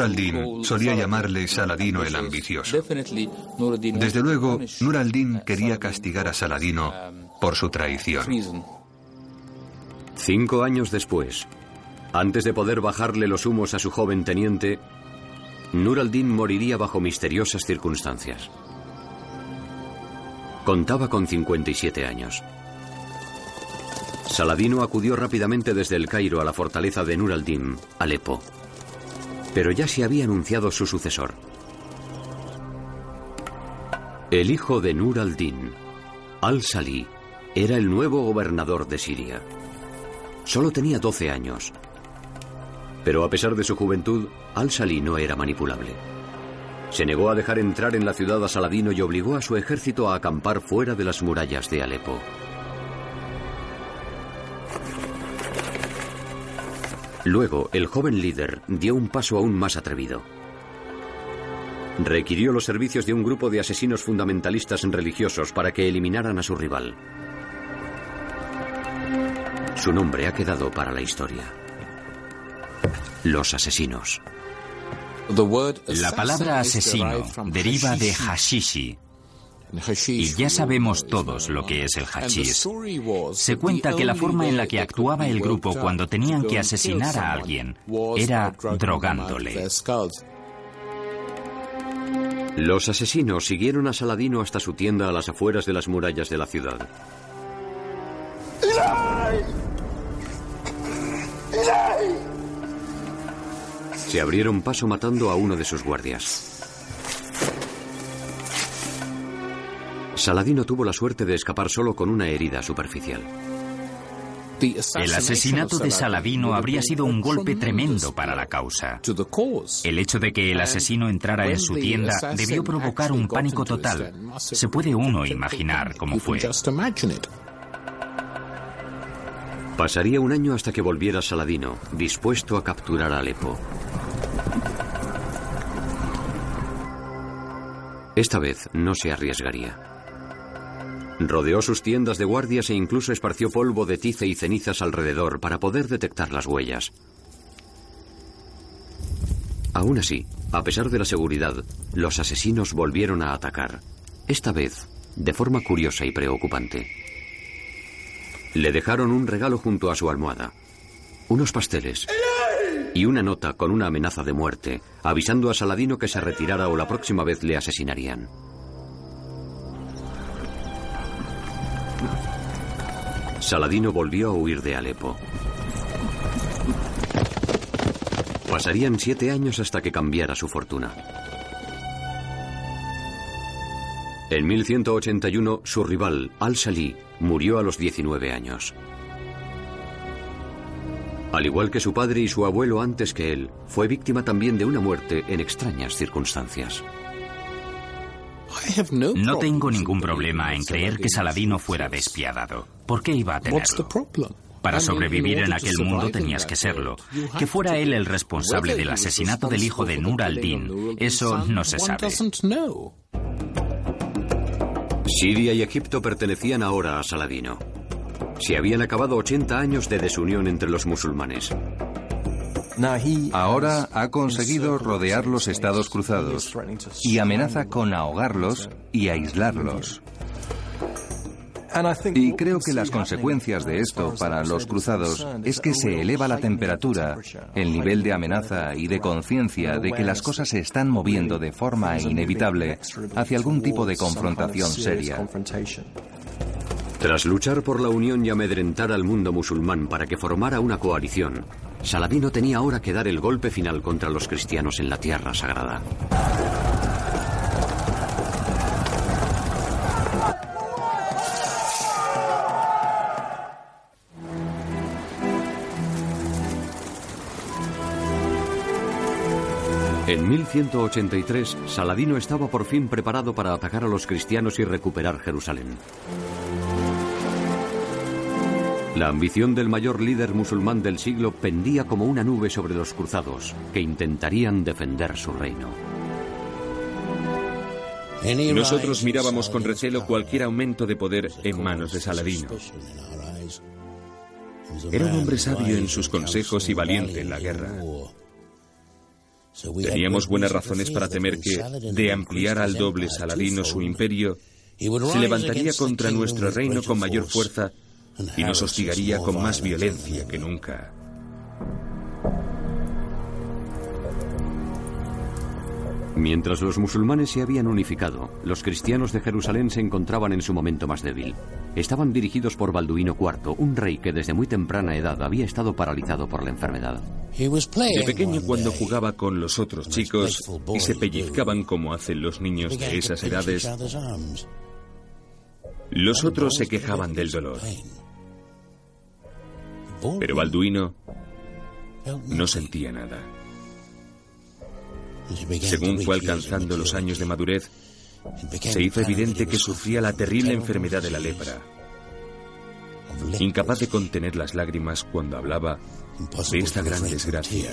al-Din solía llamarle Saladino el ambicioso. Desde luego, Nur al-Din quería castigar a Saladino por su traición. Cinco años después, antes de poder bajarle los humos a su joven teniente, Nur al-Din moriría bajo misteriosas circunstancias. Contaba con 57 años. Saladino acudió rápidamente desde el Cairo a la fortaleza de Nur al-Din, Alepo. Pero ya se había anunciado su sucesor. El hijo de Nur al-Din, al-Salih, era el nuevo gobernador de Siria. Solo tenía 12 años pero a pesar de su juventud, Al-Salih no era manipulable. Se negó a dejar entrar en la ciudad a Saladino y obligó a su ejército a acampar fuera de las murallas de Alepo. Luego, el joven líder dio un paso aún más atrevido. Requirió los servicios de un grupo de asesinos fundamentalistas religiosos para que eliminaran a su rival. Su nombre ha quedado para la historia los asesinos. La palabra asesino deriva de hashishi. Y ya sabemos todos lo que es el hashish. Se cuenta que la forma en la que actuaba el grupo cuando tenían que asesinar a alguien era drogándole. Los asesinos siguieron a Saladino hasta su tienda a las afueras de las murallas de la ciudad. Se abrieron paso matando a uno de sus guardias. Saladino tuvo la suerte de escapar solo con una herida superficial. El asesinato de Saladino habría sido un golpe tremendo para la causa. El hecho de que el asesino entrara en su tienda debió provocar un pánico total. Se puede uno imaginar cómo fue. Pasaría un año hasta que volviera Saladino, dispuesto a capturar a Alepo. Esta vez no se arriesgaría. Rodeó sus tiendas de guardias e incluso esparció polvo de tice y cenizas alrededor para poder detectar las huellas. Aún así, a pesar de la seguridad, los asesinos volvieron a atacar, esta vez de forma curiosa y preocupante. Le dejaron un regalo junto a su almohada, unos pasteles y una nota con una amenaza de muerte, avisando a Saladino que se retirara o la próxima vez le asesinarían. Saladino volvió a huir de Alepo. Pasarían siete años hasta que cambiara su fortuna. En 1181, su rival, Al-Salih, murió a los 19 años. Al igual que su padre y su abuelo antes que él, fue víctima también de una muerte en extrañas circunstancias. No tengo ningún problema en creer que Saladino fuera despiadado. ¿Por qué iba a tenerlo? Para sobrevivir en aquel mundo tenías que serlo. Que fuera él el responsable del asesinato del hijo de Nur al-Din, eso no se sabe. Siria y Egipto pertenecían ahora a Saladino. Se habían acabado 80 años de desunión entre los musulmanes. Ahora ha conseguido rodear los estados cruzados y amenaza con ahogarlos y aislarlos. Y creo que las consecuencias de esto para los cruzados es que se eleva la temperatura, el nivel de amenaza y de conciencia de que las cosas se están moviendo de forma inevitable hacia algún tipo de confrontación seria. Tras luchar por la unión y amedrentar al mundo musulmán para que formara una coalición, Saladino tenía ahora que dar el golpe final contra los cristianos en la tierra sagrada. En 1183, Saladino estaba por fin preparado para atacar a los cristianos y recuperar Jerusalén. La ambición del mayor líder musulmán del siglo pendía como una nube sobre los cruzados, que intentarían defender su reino. Nosotros mirábamos con recelo cualquier aumento de poder en manos de Saladino. Era un hombre sabio en sus consejos y valiente en la guerra. Teníamos buenas razones para temer que, de ampliar al doble Saladino su imperio, se levantaría contra nuestro reino con mayor fuerza y nos hostigaría con más violencia que nunca. Mientras los musulmanes se habían unificado, los cristianos de Jerusalén se encontraban en su momento más débil. Estaban dirigidos por Balduino IV, un rey que desde muy temprana edad había estado paralizado por la enfermedad. De pequeño cuando jugaba con los otros chicos y se pellizcaban como hacen los niños de esas edades, los otros se quejaban del dolor. Pero Balduino no sentía nada. Según fue alcanzando los años de madurez, se hizo evidente que sufría la terrible enfermedad de la lepra. Incapaz de contener las lágrimas cuando hablaba de esta gran desgracia,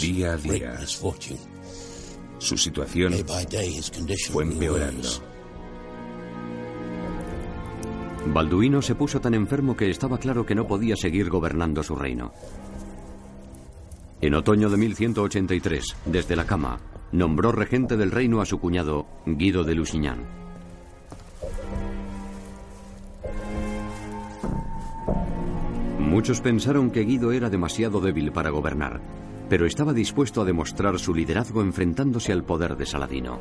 día a día, su situación fue empeorando. Balduino se puso tan enfermo que estaba claro que no podía seguir gobernando su reino. En otoño de 1183, desde la cama, nombró regente del reino a su cuñado Guido de Lusignan. Muchos pensaron que Guido era demasiado débil para gobernar, pero estaba dispuesto a demostrar su liderazgo enfrentándose al poder de Saladino.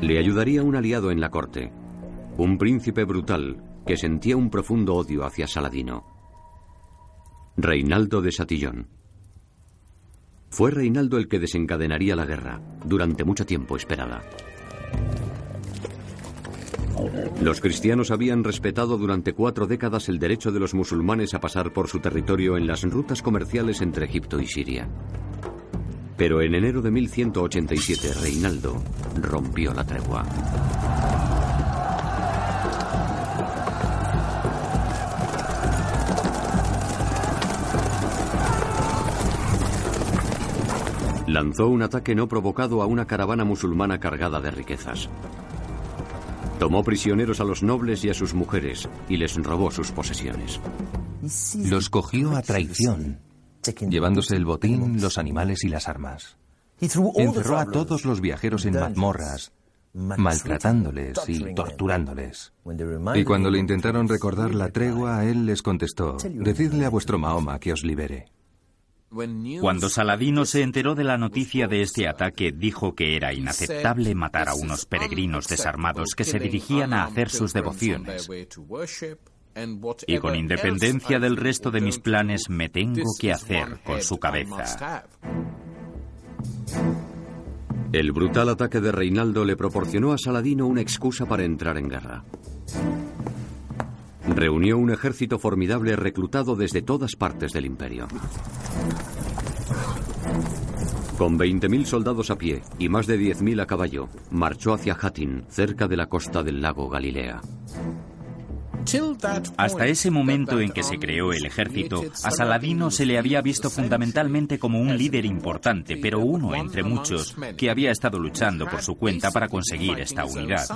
Le ayudaría un aliado en la corte, un príncipe brutal que sentía un profundo odio hacia Saladino. Reinaldo de Satillón. Fue Reinaldo el que desencadenaría la guerra, durante mucho tiempo esperada. Los cristianos habían respetado durante cuatro décadas el derecho de los musulmanes a pasar por su territorio en las rutas comerciales entre Egipto y Siria. Pero en enero de 1187 Reinaldo rompió la tregua. Lanzó un ataque no provocado a una caravana musulmana cargada de riquezas. Tomó prisioneros a los nobles y a sus mujeres y les robó sus posesiones. Los cogió a traición, llevándose el botín, los animales y las armas. Encerró a todos los viajeros en mazmorras, maltratándoles y torturándoles. Y cuando le intentaron recordar la tregua, él les contestó, decidle a vuestro Mahoma que os libere. Cuando Saladino se enteró de la noticia de este ataque, dijo que era inaceptable matar a unos peregrinos desarmados que se dirigían a hacer sus devociones. Y con independencia del resto de mis planes, me tengo que hacer con su cabeza. El brutal ataque de Reinaldo le proporcionó a Saladino una excusa para entrar en guerra. Reunió un ejército formidable reclutado desde todas partes del imperio. Con 20.000 soldados a pie y más de 10.000 a caballo, marchó hacia Hattin, cerca de la costa del lago Galilea. Hasta ese momento en que se creó el ejército, a Saladino se le había visto fundamentalmente como un líder importante, pero uno entre muchos que había estado luchando por su cuenta para conseguir esta unidad.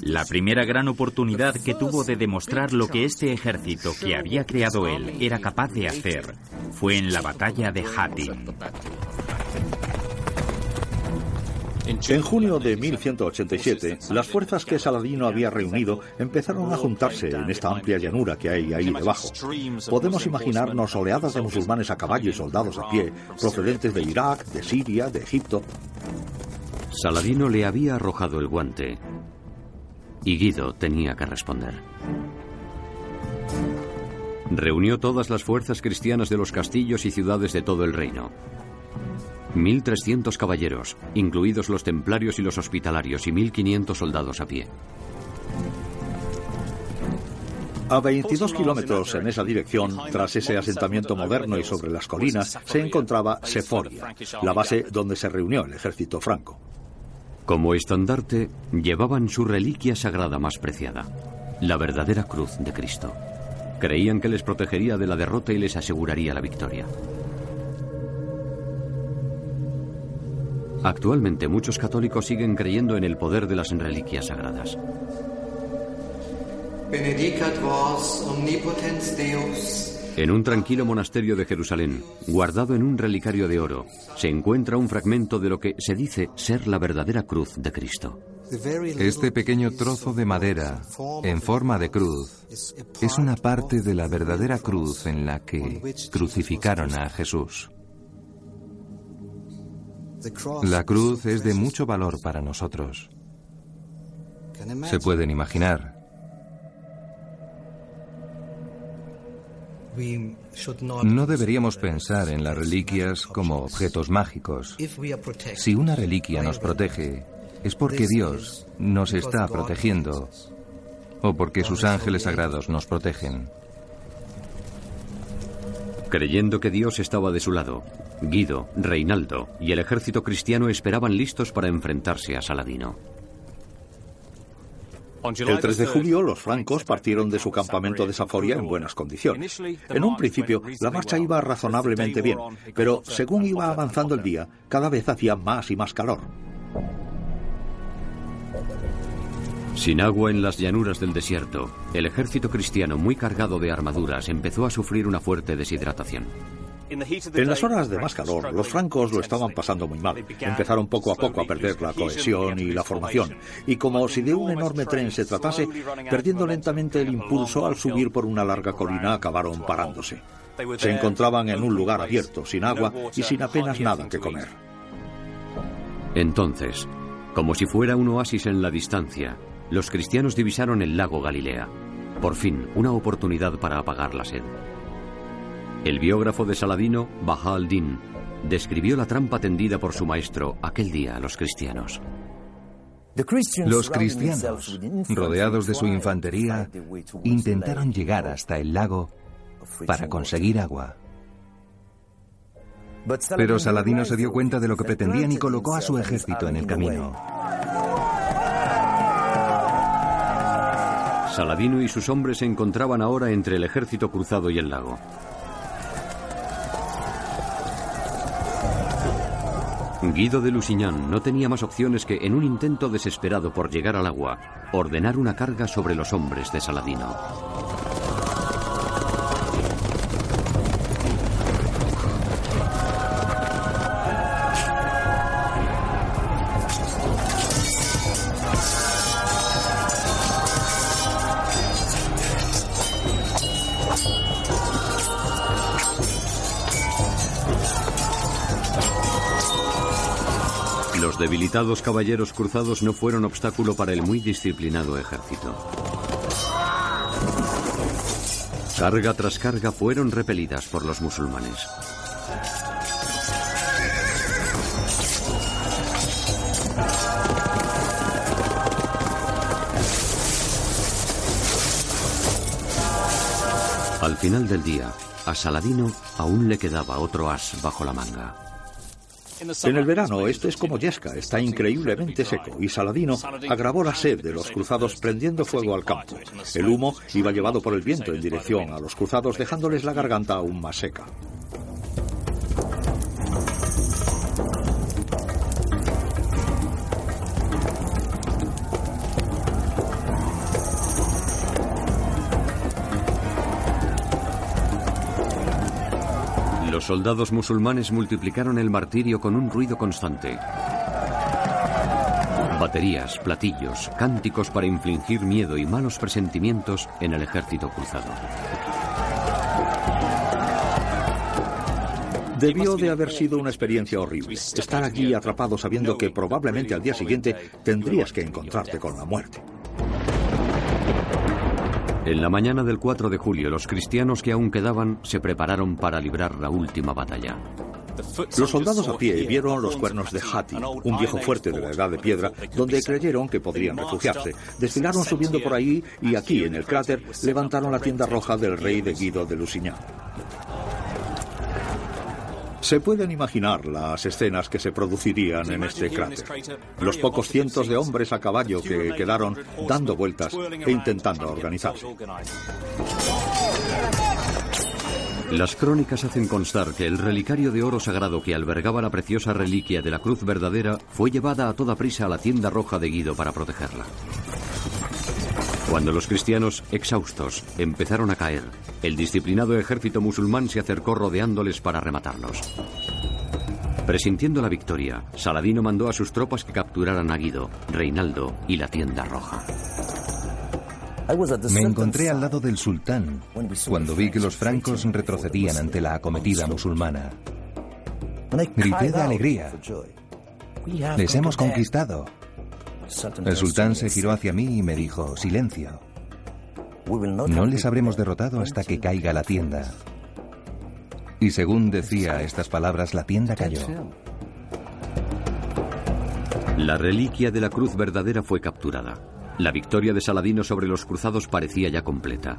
La primera gran oportunidad que tuvo de demostrar lo que este ejército que había creado él era capaz de hacer fue en la batalla de Hattin. En junio de 1187, las fuerzas que Saladino había reunido empezaron a juntarse en esta amplia llanura que hay ahí debajo. Podemos imaginarnos oleadas de musulmanes a caballo y soldados a pie, procedentes de Irak, de Siria, de Egipto. Saladino le había arrojado el guante y Guido tenía que responder. Reunió todas las fuerzas cristianas de los castillos y ciudades de todo el reino. 1.300 caballeros, incluidos los templarios y los hospitalarios, y 1.500 soldados a pie. A 22 kilómetros en esa dirección, tras ese asentamiento moderno y sobre las colinas, se encontraba Seforia, la base donde se reunió el ejército franco. Como estandarte, llevaban su reliquia sagrada más preciada, la verdadera cruz de Cristo. Creían que les protegería de la derrota y les aseguraría la victoria. Actualmente muchos católicos siguen creyendo en el poder de las reliquias sagradas. En un tranquilo monasterio de Jerusalén, guardado en un relicario de oro, se encuentra un fragmento de lo que se dice ser la verdadera cruz de Cristo. Este pequeño trozo de madera en forma de cruz es una parte de la verdadera cruz en la que crucificaron a Jesús. La cruz es de mucho valor para nosotros. Se pueden imaginar. No deberíamos pensar en las reliquias como objetos mágicos. Si una reliquia nos protege, es porque Dios nos está protegiendo o porque sus ángeles sagrados nos protegen. Creyendo que Dios estaba de su lado, Guido, Reinaldo y el ejército cristiano esperaban listos para enfrentarse a Saladino. El 3 de julio, los francos partieron de su campamento de Saforia en buenas condiciones. En un principio, la marcha iba razonablemente bien, pero según iba avanzando el día, cada vez hacía más y más calor. Sin agua en las llanuras del desierto, el ejército cristiano, muy cargado de armaduras, empezó a sufrir una fuerte deshidratación. En las horas de más calor, los francos lo estaban pasando muy mal. Empezaron poco a poco a perder la cohesión y la formación. Y como si de un enorme tren se tratase, perdiendo lentamente el impulso al subir por una larga colina, acabaron parándose. Se encontraban en un lugar abierto, sin agua y sin apenas nada que comer. Entonces, como si fuera un oasis en la distancia, los cristianos divisaron el lago Galilea. Por fin, una oportunidad para apagar la sed. El biógrafo de Saladino, Baha al-Din, describió la trampa tendida por su maestro aquel día a los cristianos. Los cristianos, rodeados de su infantería, intentaron llegar hasta el lago para conseguir agua. Pero Saladino se dio cuenta de lo que pretendían y colocó a su ejército en el camino. Saladino y sus hombres se encontraban ahora entre el ejército cruzado y el lago. Guido de Lusignan no tenía más opciones que, en un intento desesperado por llegar al agua, ordenar una carga sobre los hombres de Saladino. Debilitados caballeros cruzados no fueron obstáculo para el muy disciplinado ejército. Carga tras carga fueron repelidas por los musulmanes. Al final del día, a Saladino aún le quedaba otro as bajo la manga. En el verano este es como Yesca, está increíblemente seco y Saladino agravó la sed de los cruzados prendiendo fuego al campo. El humo iba llevado por el viento en dirección a los cruzados dejándoles la garganta aún más seca. Soldados musulmanes multiplicaron el martirio con un ruido constante. Baterías, platillos, cánticos para infligir miedo y malos presentimientos en el ejército cruzado. Debió de haber sido una experiencia horrible. Estar aquí atrapado sabiendo que probablemente al día siguiente tendrías que encontrarte con la muerte. En la mañana del 4 de julio, los cristianos que aún quedaban se prepararon para librar la última batalla. Los soldados a pie vieron los cuernos de Hati, un viejo fuerte de la edad de piedra, donde creyeron que podrían refugiarse. Desfilaron subiendo por ahí y aquí, en el cráter, levantaron la tienda roja del rey de Guido de Lusignan. Se pueden imaginar las escenas que se producirían en este cráter. Los pocos cientos de hombres a caballo que quedaron dando vueltas e intentando organizarse. Las crónicas hacen constar que el relicario de oro sagrado que albergaba la preciosa reliquia de la cruz verdadera fue llevada a toda prisa a la tienda roja de Guido para protegerla. Cuando los cristianos, exhaustos, empezaron a caer, el disciplinado ejército musulmán se acercó rodeándoles para rematarlos. Presintiendo la victoria, Saladino mandó a sus tropas que capturaran a Guido, Reinaldo y la tienda roja. Me encontré al lado del sultán cuando vi que los francos retrocedían ante la acometida musulmana. Grité de alegría. Les hemos conquistado. El sultán se giró hacia mí y me dijo, silencio. No les habremos derrotado hasta que caiga la tienda. Y según decía estas palabras, la tienda cayó. La reliquia de la cruz verdadera fue capturada. La victoria de Saladino sobre los cruzados parecía ya completa.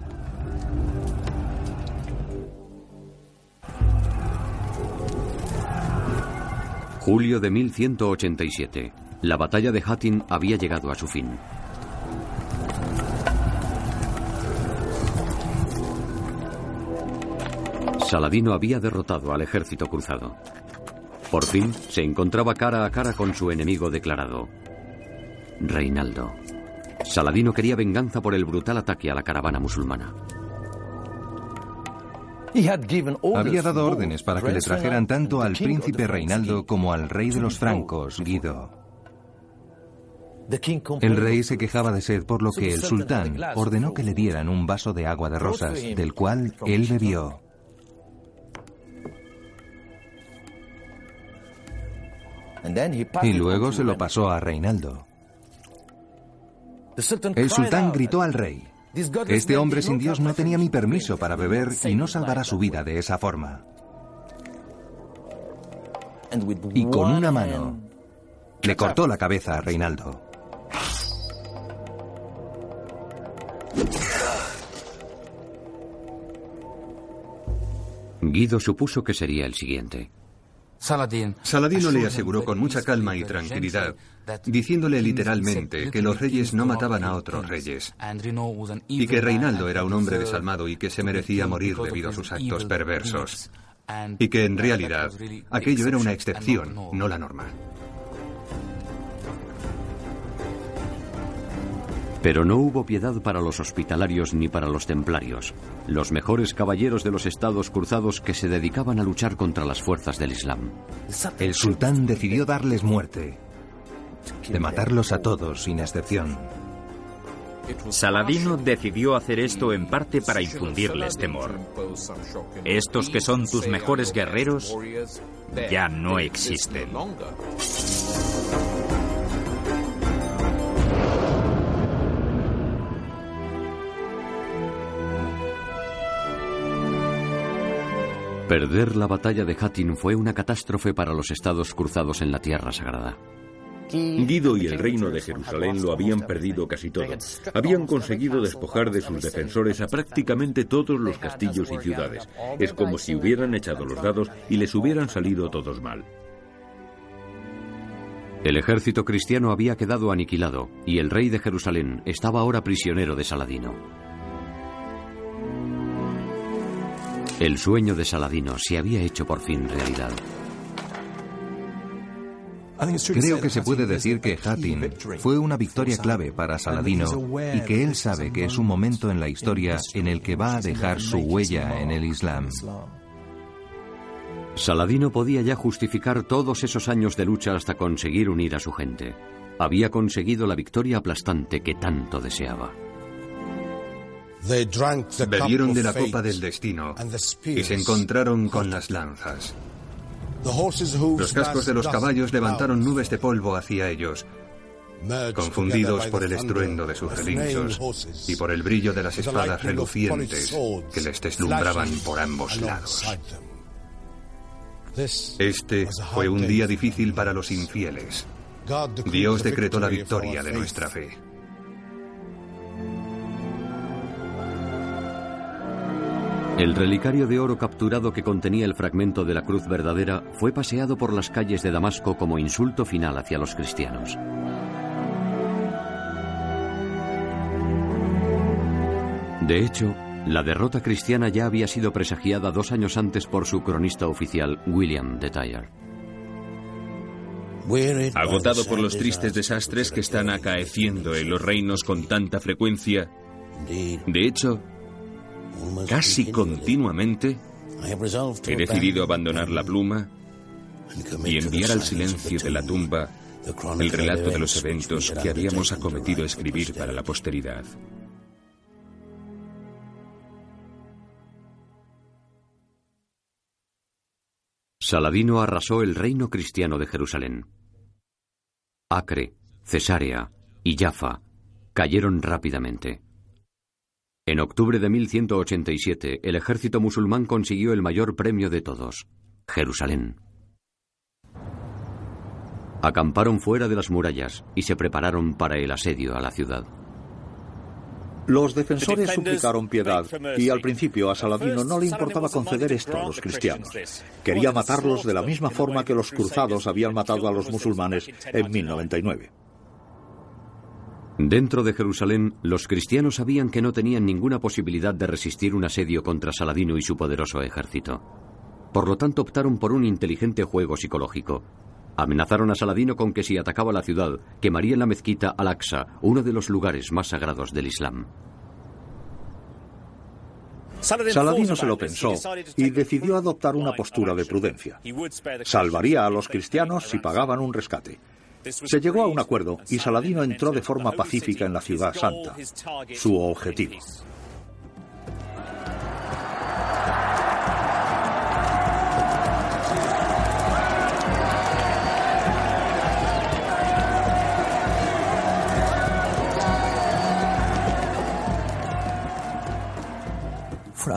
Julio de 1187. La batalla de Hattin había llegado a su fin. Saladino había derrotado al ejército cruzado. Por fin se encontraba cara a cara con su enemigo declarado, Reinaldo. Saladino quería venganza por el brutal ataque a la caravana musulmana. Había dado órdenes para que le trajeran tanto al príncipe Reinaldo como al rey de los francos, Guido. El rey se quejaba de sed, por lo que el sultán ordenó que le dieran un vaso de agua de rosas, del cual él bebió. Y luego se lo pasó a Reinaldo. El sultán gritó al rey, este hombre sin Dios no tenía mi permiso para beber y no salvará su vida de esa forma. Y con una mano le cortó la cabeza a Reinaldo. Guido supuso que sería el siguiente. Saladino le aseguró con mucha calma y tranquilidad, diciéndole literalmente que los reyes no mataban a otros reyes, y que Reinaldo era un hombre desalmado y que se merecía morir debido a sus actos perversos, y que en realidad aquello era una excepción, no la norma. Pero no hubo piedad para los hospitalarios ni para los templarios, los mejores caballeros de los estados cruzados que se dedicaban a luchar contra las fuerzas del Islam. El sultán decidió darles muerte, de matarlos a todos sin excepción. Saladino decidió hacer esto en parte para infundirles temor. Estos que son tus mejores guerreros ya no existen. Perder la batalla de Hattin fue una catástrofe para los estados cruzados en la Tierra Sagrada. Guido y el reino de Jerusalén lo habían perdido casi todo. Habían conseguido despojar de sus defensores a prácticamente todos los castillos y ciudades. Es como si hubieran echado los dados y les hubieran salido todos mal. El ejército cristiano había quedado aniquilado y el rey de Jerusalén estaba ahora prisionero de Saladino. El sueño de Saladino se había hecho por fin realidad. Creo que se puede decir que Hattin fue una victoria clave para Saladino y que él sabe que es un momento en la historia en el que va a dejar su huella en el Islam. Saladino podía ya justificar todos esos años de lucha hasta conseguir unir a su gente. Había conseguido la victoria aplastante que tanto deseaba. Bebieron de la copa del destino y se encontraron con las lanzas. Los cascos de los caballos levantaron nubes de polvo hacia ellos, confundidos por el estruendo de sus relinchos y por el brillo de las espadas relucientes que les deslumbraban por ambos lados. Este fue un día difícil para los infieles. Dios decretó la victoria de nuestra fe. El relicario de oro capturado que contenía el fragmento de la cruz verdadera fue paseado por las calles de Damasco como insulto final hacia los cristianos. De hecho, la derrota cristiana ya había sido presagiada dos años antes por su cronista oficial, William de Tyre. Agotado por los tristes desastres que están acaeciendo en los reinos con tanta frecuencia, de hecho, casi continuamente, he decidido abandonar la pluma y enviar al silencio de la tumba el relato de los eventos que habíamos acometido escribir para la posteridad. Saladino arrasó el reino cristiano de Jerusalén. Acre, Cesarea y Jaffa cayeron rápidamente. En octubre de 1187, el ejército musulmán consiguió el mayor premio de todos, Jerusalén. Acamparon fuera de las murallas y se prepararon para el asedio a la ciudad. Los defensores suplicaron piedad y al principio a Saladino no le importaba conceder esto a los cristianos. Quería matarlos de la misma forma que los cruzados habían matado a los musulmanes en 1099. Dentro de Jerusalén, los cristianos sabían que no tenían ninguna posibilidad de resistir un asedio contra Saladino y su poderoso ejército. Por lo tanto, optaron por un inteligente juego psicológico. Amenazaron a Saladino con que si atacaba la ciudad, quemaría en la mezquita Al-Aqsa, uno de los lugares más sagrados del Islam. Saladino se lo pensó y decidió adoptar una postura de prudencia. Salvaría a los cristianos si pagaban un rescate. Se llegó a un acuerdo y Saladino entró de forma pacífica en la ciudad santa, su objetivo.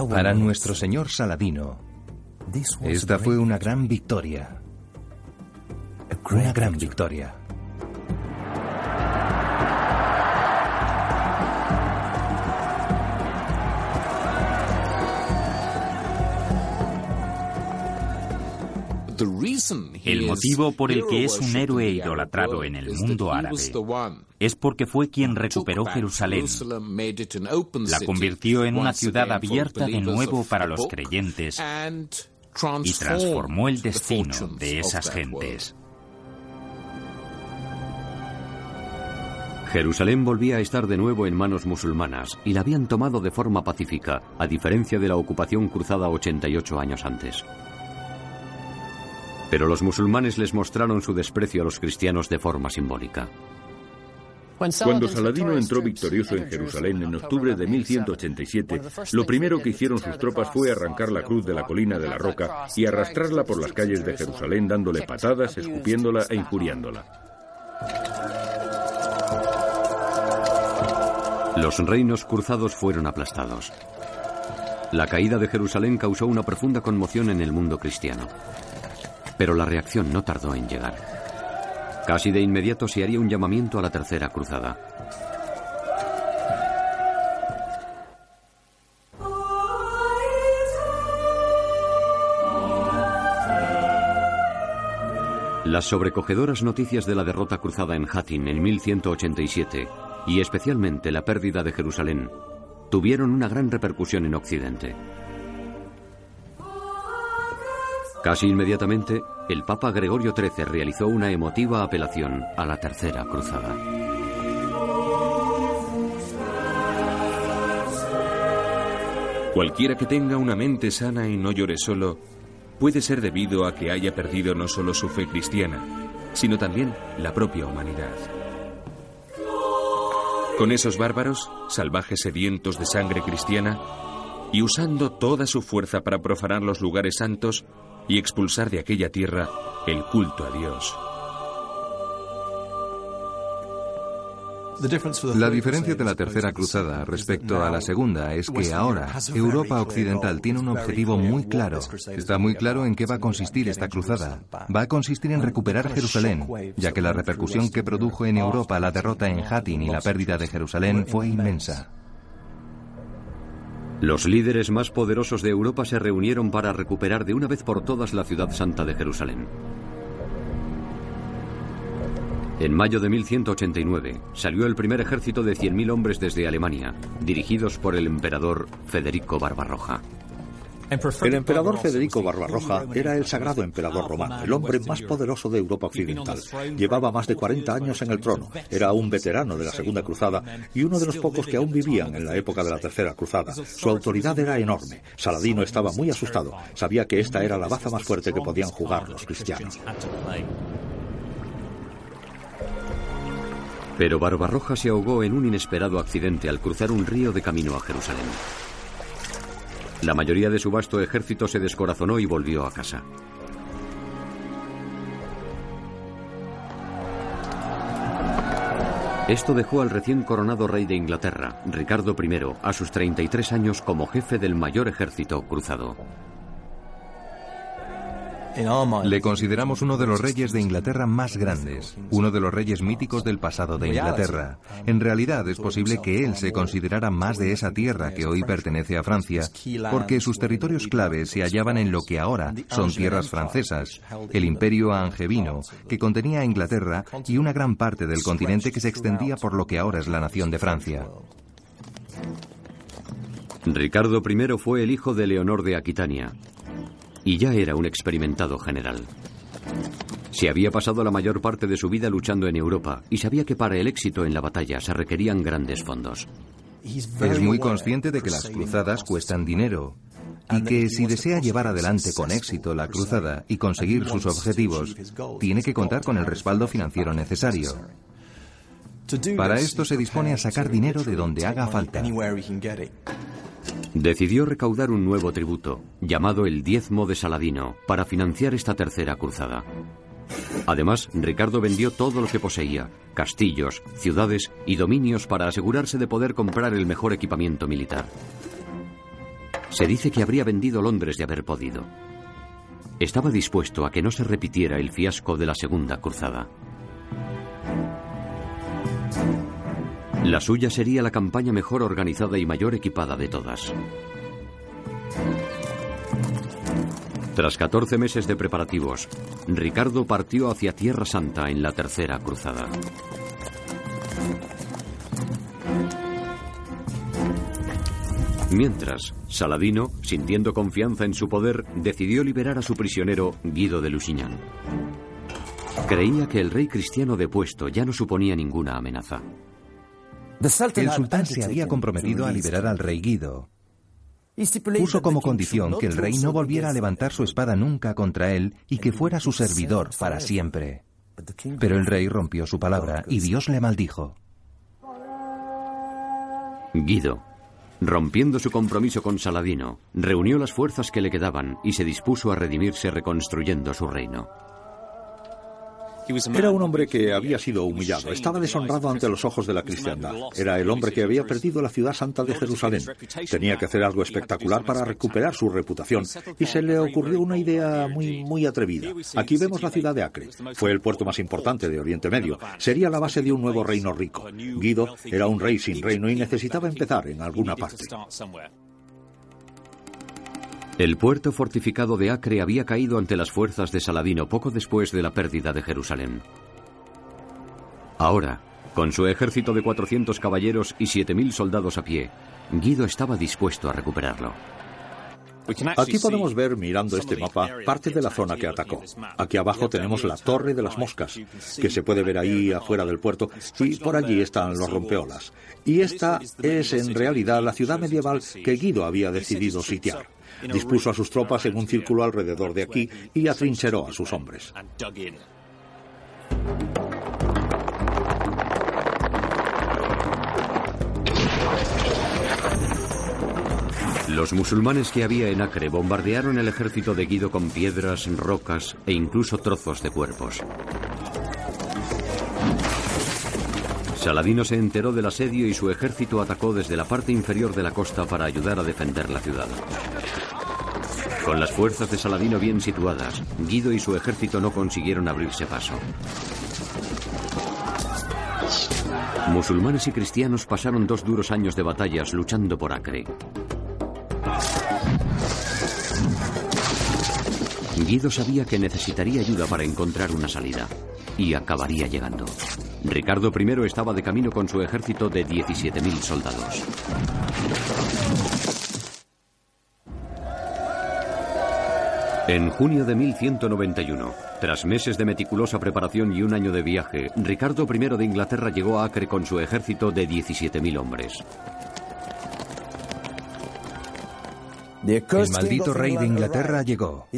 Para nuestro señor Saladino, esta fue una gran victoria. Una gran victoria. El motivo por el que es un héroe idolatrado en el mundo árabe es porque fue quien recuperó Jerusalén, la convirtió en una ciudad abierta de nuevo para los creyentes y transformó el destino de esas gentes. Jerusalén volvía a estar de nuevo en manos musulmanas y la habían tomado de forma pacífica, a diferencia de la ocupación cruzada 88 años antes. Pero los musulmanes les mostraron su desprecio a los cristianos de forma simbólica. Cuando Saladino entró victorioso en Jerusalén en octubre de 1187, lo primero que hicieron sus tropas fue arrancar la cruz de la colina de la roca y arrastrarla por las calles de Jerusalén dándole patadas, escupiéndola e injuriándola. Los reinos cruzados fueron aplastados. La caída de Jerusalén causó una profunda conmoción en el mundo cristiano. Pero la reacción no tardó en llegar. Casi de inmediato se haría un llamamiento a la tercera cruzada. Las sobrecogedoras noticias de la derrota cruzada en Hattin en 1187 y especialmente la pérdida de Jerusalén tuvieron una gran repercusión en Occidente. Casi inmediatamente, el Papa Gregorio XIII realizó una emotiva apelación a la Tercera Cruzada. Cualquiera que tenga una mente sana y no llore solo, puede ser debido a que haya perdido no solo su fe cristiana, sino también la propia humanidad. Con esos bárbaros, salvajes sedientos de sangre cristiana, y usando toda su fuerza para profanar los lugares santos y expulsar de aquella tierra el culto a Dios. La diferencia de la tercera cruzada respecto a la segunda es que ahora Europa Occidental tiene un objetivo muy claro. Está muy claro en qué va a consistir esta cruzada. Va a consistir en recuperar Jerusalén, ya que la repercusión que produjo en Europa la derrota en Hattin y la pérdida de Jerusalén fue inmensa. Los líderes más poderosos de Europa se reunieron para recuperar de una vez por todas la ciudad santa de Jerusalén. En mayo de 1189 salió el primer ejército de 100.000 hombres desde Alemania, dirigidos por el emperador Federico Barbarroja. El emperador Federico Barbarroja era el sagrado emperador romano, el hombre más poderoso de Europa Occidental. Llevaba más de 40 años en el trono, era un veterano de la Segunda Cruzada y uno de los pocos que aún vivían en la época de la Tercera Cruzada. Su autoridad era enorme. Saladino estaba muy asustado. Sabía que esta era la baza más fuerte que podían jugar los cristianos. Pero Barbarroja se ahogó en un inesperado accidente al cruzar un río de camino a Jerusalén. La mayoría de su vasto ejército se descorazonó y volvió a casa. Esto dejó al recién coronado rey de Inglaterra, Ricardo I, a sus 33 años como jefe del mayor ejército cruzado. Le consideramos uno de los reyes de Inglaterra más grandes, uno de los reyes míticos del pasado de Inglaterra. En realidad es posible que él se considerara más de esa tierra que hoy pertenece a Francia, porque sus territorios claves se hallaban en lo que ahora son tierras francesas, el imperio angevino, que contenía a Inglaterra y una gran parte del continente que se extendía por lo que ahora es la nación de Francia. Ricardo I fue el hijo de Leonor de Aquitania, y ya era un experimentado general. Se había pasado la mayor parte de su vida luchando en Europa y sabía que para el éxito en la batalla se requerían grandes fondos. Es muy consciente de que las cruzadas cuestan dinero y que si desea llevar adelante con éxito la cruzada y conseguir sus objetivos, tiene que contar con el respaldo financiero necesario. Para esto se dispone a sacar dinero de donde haga falta. Decidió recaudar un nuevo tributo, llamado el diezmo de Saladino, para financiar esta tercera cruzada. Además, Ricardo vendió todo lo que poseía, castillos, ciudades y dominios para asegurarse de poder comprar el mejor equipamiento militar. Se dice que habría vendido Londres de haber podido. Estaba dispuesto a que no se repitiera el fiasco de la Segunda Cruzada. La suya sería la campaña mejor organizada y mayor equipada de todas. Tras 14 meses de preparativos, Ricardo partió hacia Tierra Santa en la Tercera Cruzada. Mientras, Saladino, sintiendo confianza en su poder, decidió liberar a su prisionero Guido de Lusignan. Creía que el rey cristiano depuesto ya no suponía ninguna amenaza. El sultán se había comprometido a liberar al rey Guido. Puso como condición que el rey no volviera a levantar su espada nunca contra él y que fuera su servidor para siempre. Pero el rey rompió su palabra y Dios le maldijo. Guido, rompiendo su compromiso con Saladino, reunió las fuerzas que le quedaban y se dispuso a redimirse reconstruyendo su reino. Era un hombre que había sido humillado, estaba deshonrado ante los ojos de la cristiandad. Era el hombre que había perdido la ciudad santa de Jerusalén. Tenía que hacer algo espectacular para recuperar su reputación y se le ocurrió una idea muy, muy atrevida. Aquí vemos la ciudad de Acre. Fue el puerto más importante de Oriente Medio. Sería la base de un nuevo reino rico. Guido era un rey sin reino y necesitaba empezar en alguna parte. El puerto fortificado de Acre había caído ante las fuerzas de Saladino poco después de la pérdida de Jerusalén. Ahora, con su ejército de 400 caballeros y 7.000 soldados a pie, Guido estaba dispuesto a recuperarlo. Aquí podemos ver, mirando este mapa, parte de la zona que atacó. Aquí abajo tenemos la Torre de las Moscas, que se puede ver ahí afuera del puerto, y por allí están los rompeolas. Y esta es en realidad la ciudad medieval que Guido había decidido sitiar. Dispuso a sus tropas en un círculo alrededor de aquí y atrincheró a sus hombres. Los musulmanes que había en Acre bombardearon el ejército de Guido con piedras, rocas e incluso trozos de cuerpos. Saladino se enteró del asedio y su ejército atacó desde la parte inferior de la costa para ayudar a defender la ciudad. Con las fuerzas de Saladino bien situadas, Guido y su ejército no consiguieron abrirse paso. Musulmanes y cristianos pasaron dos duros años de batallas luchando por Acre. Guido sabía que necesitaría ayuda para encontrar una salida y acabaría llegando. Ricardo I estaba de camino con su ejército de 17.000 soldados. En junio de 1191, tras meses de meticulosa preparación y un año de viaje, Ricardo I de Inglaterra llegó a Acre con su ejército de 17.000 hombres. El maldito rey de Inglaterra llegó.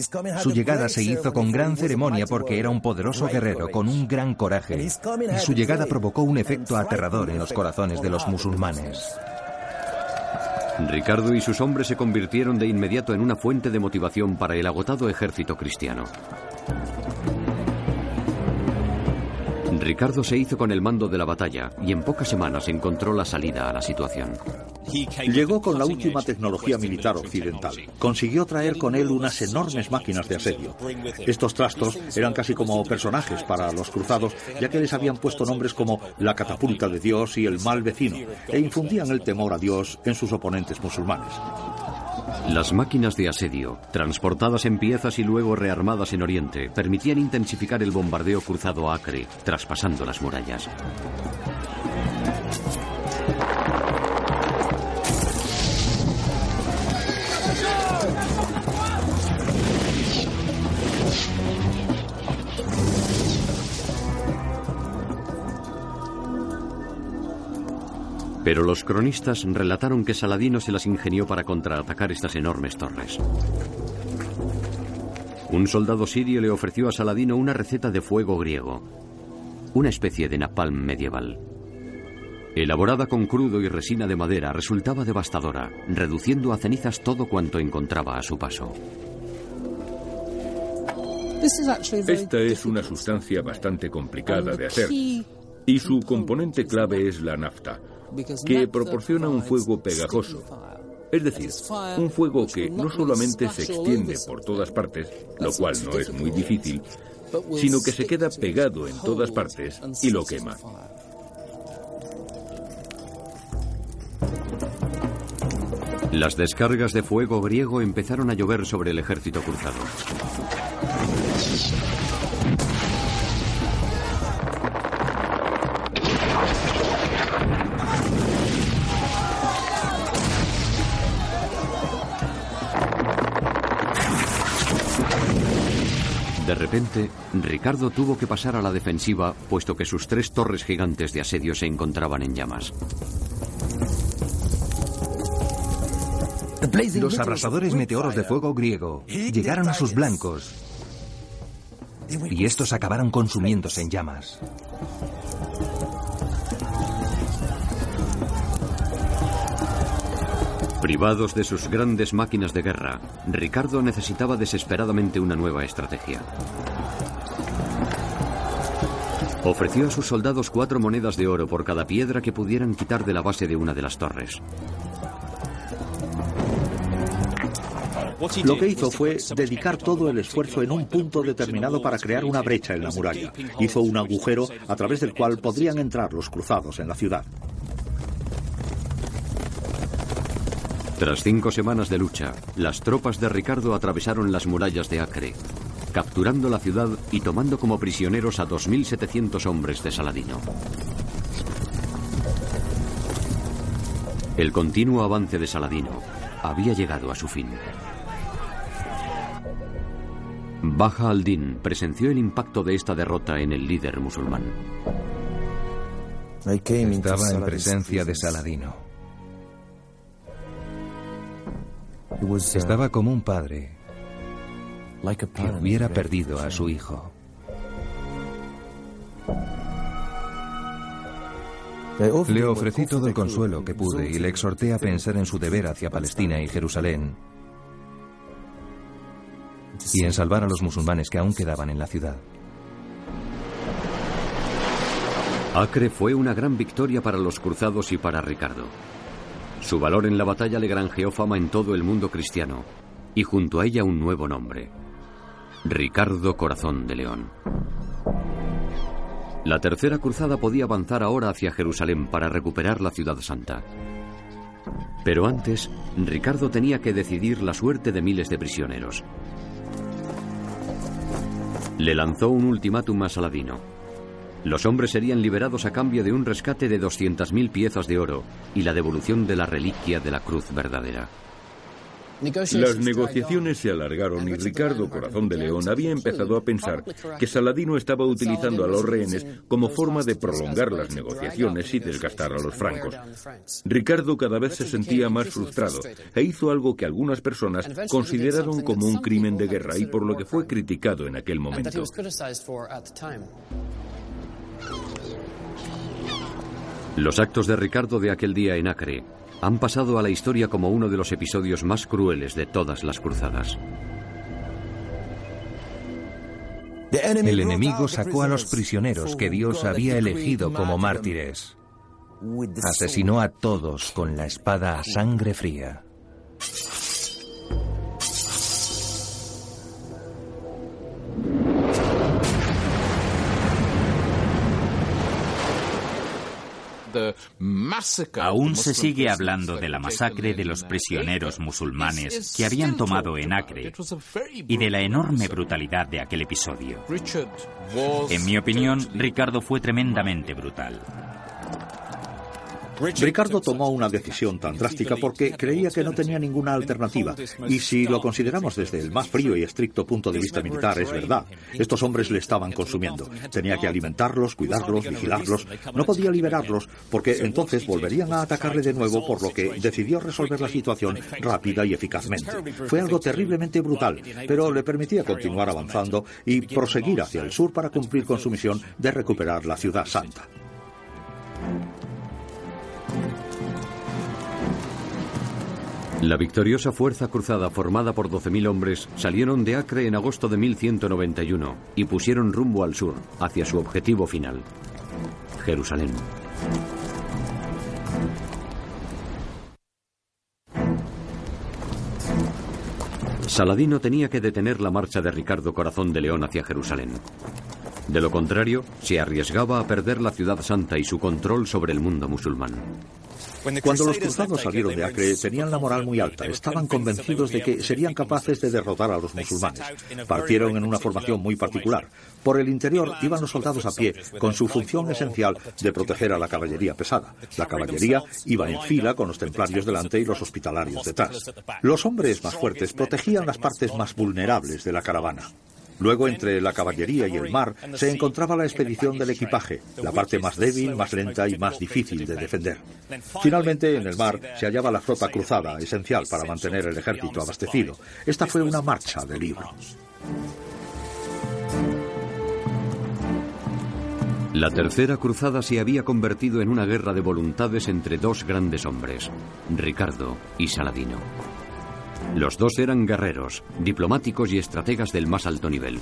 Su llegada se hizo con gran ceremonia porque era un poderoso guerrero con un gran coraje. Y su llegada provocó un efecto aterrador en los corazones de los musulmanes. Ricardo y sus hombres se convirtieron de inmediato en una fuente de motivación para el agotado ejército cristiano. Ricardo se hizo con el mando de la batalla y en pocas semanas encontró la salida a la situación. Llegó con la última tecnología militar occidental. Consiguió traer con él unas enormes máquinas de asedio. Estos trastos eran casi como personajes para los cruzados, ya que les habían puesto nombres como la catapulta de Dios y el mal vecino, e infundían el temor a Dios en sus oponentes musulmanes. Las máquinas de asedio, transportadas en piezas y luego rearmadas en Oriente, permitían intensificar el bombardeo cruzado a Acre, traspasando las murallas. Pero los cronistas relataron que Saladino se las ingenió para contraatacar estas enormes torres. Un soldado sirio le ofreció a Saladino una receta de fuego griego, una especie de napalm medieval. Elaborada con crudo y resina de madera, resultaba devastadora, reduciendo a cenizas todo cuanto encontraba a su paso. Esta es una sustancia bastante complicada de hacer y su componente clave es la nafta, que proporciona un fuego pegajoso. Es decir, un fuego que no solamente se extiende por todas partes, lo cual no es muy difícil, sino que se queda pegado en todas partes y lo quema. Las descargas de fuego griego empezaron a llover sobre el ejército cruzado. De repente, Ricardo tuvo que pasar a la defensiva, puesto que sus tres torres gigantes de asedio se encontraban en llamas. Los abrasadores meteoros de fuego griego llegaron a sus blancos y estos acabaron consumiéndose en llamas. Privados de sus grandes máquinas de guerra, Ricardo necesitaba desesperadamente una nueva estrategia. Ofreció a sus soldados cuatro monedas de oro por cada piedra que pudieran quitar de la base de una de las torres. Lo que hizo fue dedicar todo el esfuerzo en un punto determinado para crear una brecha en la muralla. Hizo un agujero a través del cual podrían entrar los cruzados en la ciudad. Tras cinco semanas de lucha, las tropas de Ricardo atravesaron las murallas de Acre, capturando la ciudad y tomando como prisioneros a 2.700 hombres de Saladino. El continuo avance de Saladino había llegado a su fin. Baja al-Din presenció el impacto de esta derrota en el líder musulmán. Estaba en presencia de Saladino. Estaba como un padre que hubiera perdido a su hijo. Le ofrecí todo el consuelo que pude y le exhorté a pensar en su deber hacia Palestina y Jerusalén y en salvar a los musulmanes que aún quedaban en la ciudad. Acre fue una gran victoria para los cruzados y para Ricardo. Su valor en la batalla le granjeó fama en todo el mundo cristiano y junto a ella un nuevo nombre, Ricardo Corazón de León. La tercera cruzada podía avanzar ahora hacia Jerusalén para recuperar la ciudad santa. Pero antes, Ricardo tenía que decidir la suerte de miles de prisioneros. Le lanzó un ultimátum a Saladino. Los hombres serían liberados a cambio de un rescate de 200.000 piezas de oro y la devolución de la reliquia de la cruz verdadera. Las negociaciones se alargaron y Ricardo Corazón de León había empezado a pensar que Saladino estaba utilizando a los rehenes como forma de prolongar las negociaciones y desgastar a los francos. Ricardo cada vez se sentía más frustrado e hizo algo que algunas personas consideraron como un crimen de guerra y por lo que fue criticado en aquel momento. Los actos de Ricardo de aquel día en Acre han pasado a la historia como uno de los episodios más crueles de todas las cruzadas. El enemigo sacó a los prisioneros que Dios había elegido como mártires. Asesinó a todos con la espada a sangre fría. Aún se sigue hablando de la masacre de los prisioneros musulmanes que habían tomado en Acre y de la enorme brutalidad de aquel episodio. En mi opinión, Ricardo fue tremendamente brutal. Ricardo tomó una decisión tan drástica porque creía que no tenía ninguna alternativa. Y si lo consideramos desde el más frío y estricto punto de vista militar, es verdad. Estos hombres le estaban consumiendo. Tenía que alimentarlos, cuidarlos, vigilarlos. No podía liberarlos porque entonces volverían a atacarle de nuevo, por lo que decidió resolver la situación rápida y eficazmente. Fue algo terriblemente brutal, pero le permitía continuar avanzando y proseguir hacia el sur para cumplir con su misión de recuperar la ciudad santa. La victoriosa fuerza cruzada formada por 12.000 hombres salieron de Acre en agosto de 1191 y pusieron rumbo al sur, hacia su objetivo final, Jerusalén. Saladino tenía que detener la marcha de Ricardo Corazón de León hacia Jerusalén. De lo contrario, se arriesgaba a perder la ciudad santa y su control sobre el mundo musulmán. Cuando los cruzados salieron de Acre tenían la moral muy alta, estaban convencidos de que serían capaces de derrotar a los musulmanes. Partieron en una formación muy particular. Por el interior iban los soldados a pie, con su función esencial de proteger a la caballería pesada. La caballería iba en fila con los templarios delante y los hospitalarios detrás. Los hombres más fuertes protegían las partes más vulnerables de la caravana. Luego, entre la caballería y el mar, se encontraba la expedición del equipaje, la parte más débil, más lenta y más difícil de defender. Finalmente, en el mar se hallaba la flota cruzada, esencial para mantener el ejército abastecido. Esta fue una marcha de libro. La tercera cruzada se había convertido en una guerra de voluntades entre dos grandes hombres, Ricardo y Saladino. Los dos eran guerreros, diplomáticos y estrategas del más alto nivel.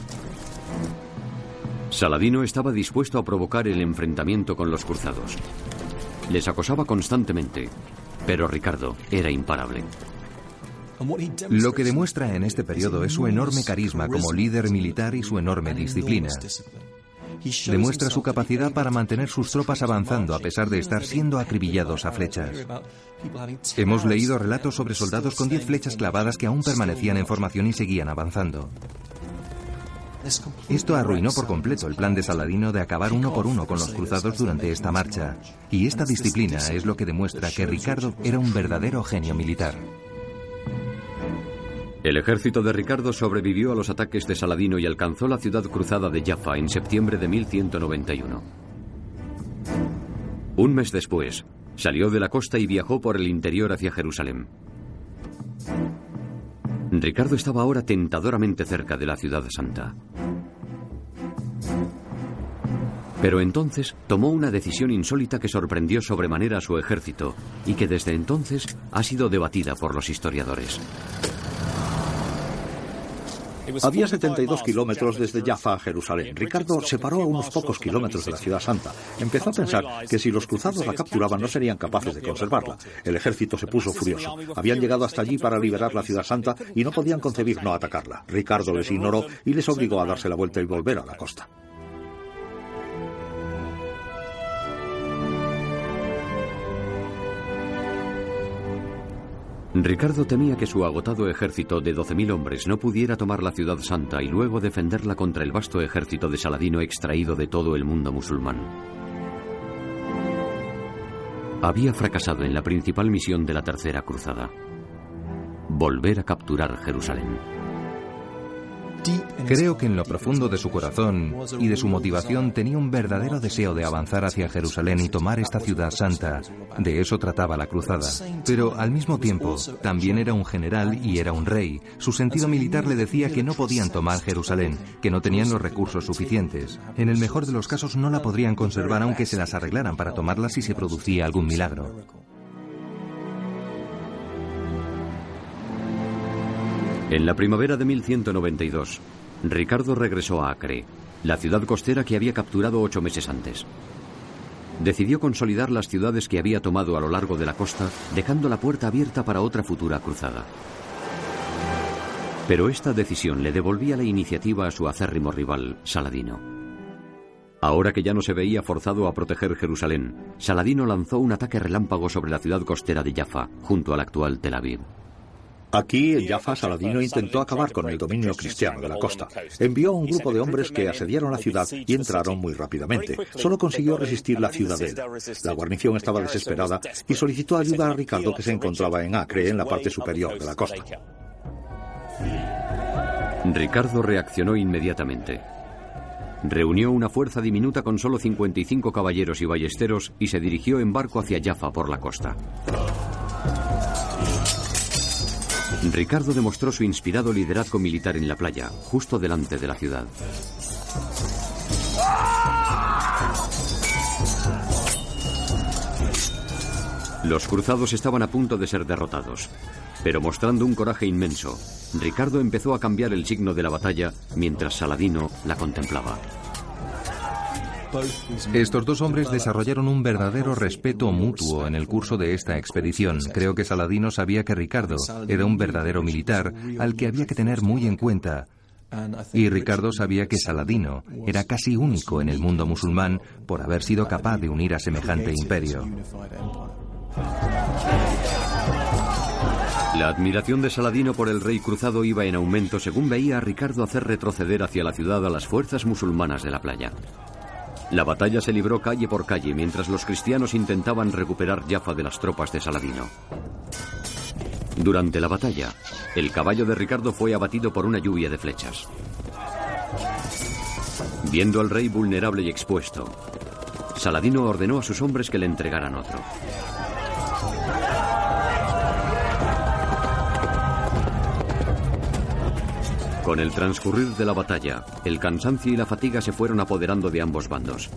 Saladino estaba dispuesto a provocar el enfrentamiento con los cruzados. Les acosaba constantemente, pero Ricardo era imparable. Lo que demuestra en este periodo es su enorme carisma como líder militar y su enorme disciplina. Demuestra su capacidad para mantener sus tropas avanzando a pesar de estar siendo acribillados a flechas. Hemos leído relatos sobre soldados con 10 flechas clavadas que aún permanecían en formación y seguían avanzando. Esto arruinó por completo el plan de Saladino de acabar uno por uno con los cruzados durante esta marcha, y esta disciplina es lo que demuestra que Ricardo era un verdadero genio militar. El ejército de Ricardo sobrevivió a los ataques de Saladino y alcanzó la ciudad cruzada de Jaffa en septiembre de 1191. Un mes después, salió de la costa y viajó por el interior hacia Jerusalén. Ricardo estaba ahora tentadoramente cerca de la ciudad santa. Pero entonces tomó una decisión insólita que sorprendió sobremanera a su ejército y que desde entonces ha sido debatida por los historiadores. Había 72 kilómetros desde Jaffa a Jerusalén. Ricardo se paró a unos pocos kilómetros de la ciudad santa. Empezó a pensar que si los cruzados la capturaban no serían capaces de conservarla. El ejército se puso furioso. Habían llegado hasta allí para liberar la ciudad santa y no podían concebir no atacarla. Ricardo les ignoró y les obligó a darse la vuelta y volver a la costa. Ricardo temía que su agotado ejército de 12.000 hombres no pudiera tomar la ciudad santa y luego defenderla contra el vasto ejército de Saladino extraído de todo el mundo musulmán. Había fracasado en la principal misión de la Tercera Cruzada, volver a capturar Jerusalén. Creo que en lo profundo de su corazón y de su motivación tenía un verdadero deseo de avanzar hacia Jerusalén y tomar esta ciudad santa. De eso trataba la cruzada. Pero al mismo tiempo, también era un general y era un rey. Su sentido militar le decía que no podían tomar Jerusalén, que no tenían los recursos suficientes. En el mejor de los casos no la podrían conservar aunque se las arreglaran para tomarla si se producía algún milagro. En la primavera de 1192, Ricardo regresó a Acre, la ciudad costera que había capturado ocho meses antes. Decidió consolidar las ciudades que había tomado a lo largo de la costa, dejando la puerta abierta para otra futura cruzada. Pero esta decisión le devolvía la iniciativa a su acérrimo rival, Saladino. Ahora que ya no se veía forzado a proteger Jerusalén, Saladino lanzó un ataque relámpago sobre la ciudad costera de Jaffa, junto al actual Tel Aviv. Aquí, en Jaffa, Saladino intentó acabar con el dominio cristiano de la costa. Envió a un grupo de hombres que asediaron la ciudad y entraron muy rápidamente. Solo consiguió resistir la ciudadela. La guarnición estaba desesperada y solicitó ayuda a Ricardo, que se encontraba en Acre, en la parte superior de la costa. Ricardo reaccionó inmediatamente. Reunió una fuerza diminuta con solo 55 caballeros y ballesteros y se dirigió en barco hacia Jaffa por la costa. Ricardo demostró su inspirado liderazgo militar en la playa, justo delante de la ciudad. Los cruzados estaban a punto de ser derrotados, pero mostrando un coraje inmenso, Ricardo empezó a cambiar el signo de la batalla mientras Saladino la contemplaba. Estos dos hombres desarrollaron un verdadero respeto mutuo en el curso de esta expedición. Creo que Saladino sabía que Ricardo era un verdadero militar al que había que tener muy en cuenta. Y Ricardo sabía que Saladino era casi único en el mundo musulmán por haber sido capaz de unir a semejante imperio. La admiración de Saladino por el rey cruzado iba en aumento según veía a Ricardo hacer retroceder hacia la ciudad a las fuerzas musulmanas de la playa. La batalla se libró calle por calle mientras los cristianos intentaban recuperar Jaffa de las tropas de Saladino. Durante la batalla, el caballo de Ricardo fue abatido por una lluvia de flechas. Viendo al rey vulnerable y expuesto, Saladino ordenó a sus hombres que le entregaran otro. Con el transcurrir de la batalla, el cansancio y la fatiga se fueron apoderando de ambos bandos.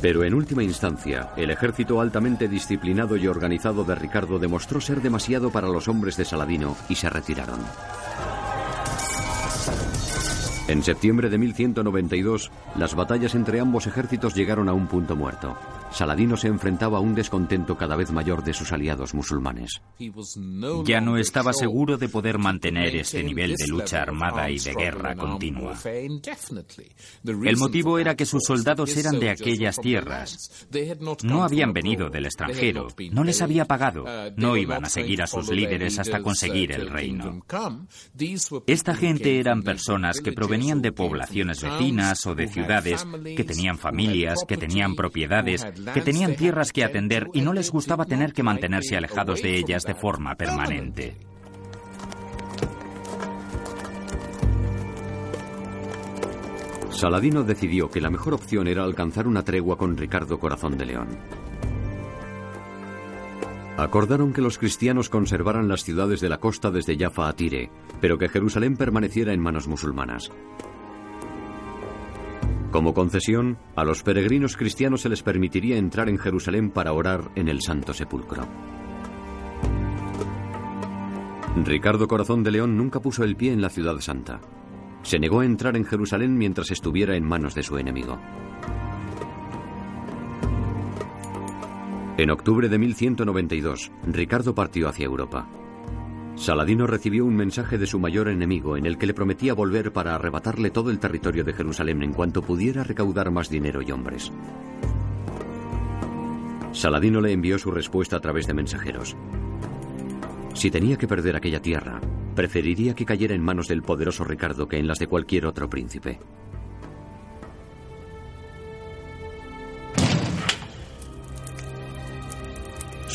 Pero en última instancia, el ejército altamente disciplinado y organizado de Ricardo demostró ser demasiado para los hombres de Saladino y se retiraron. En septiembre de 1192, las batallas entre ambos ejércitos llegaron a un punto muerto. Saladino se enfrentaba a un descontento cada vez mayor de sus aliados musulmanes. Ya no estaba seguro de poder mantener este nivel de lucha armada y de guerra continua. El motivo era que sus soldados eran de aquellas tierras. No habían venido del extranjero, no les había pagado, no iban a seguir a sus líderes hasta conseguir el reino. Esta gente eran personas que provenían de poblaciones vecinas o de ciudades, que tenían familias, que tenían propiedades, que tenían tierras que atender y no les gustaba tener que mantenerse alejados de ellas de forma permanente. Saladino decidió que la mejor opción era alcanzar una tregua con Ricardo Corazón de León. Acordaron que los cristianos conservaran las ciudades de la costa desde Jaffa a Tire, pero que Jerusalén permaneciera en manos musulmanas. Como concesión, a los peregrinos cristianos se les permitiría entrar en Jerusalén para orar en el Santo Sepulcro. Ricardo Corazón de León nunca puso el pie en la ciudad santa. Se negó a entrar en Jerusalén mientras estuviera en manos de su enemigo. En octubre de 1192, Ricardo partió hacia Europa. Saladino recibió un mensaje de su mayor enemigo en el que le prometía volver para arrebatarle todo el territorio de Jerusalén en cuanto pudiera recaudar más dinero y hombres. Saladino le envió su respuesta a través de mensajeros. Si tenía que perder aquella tierra, preferiría que cayera en manos del poderoso Ricardo que en las de cualquier otro príncipe.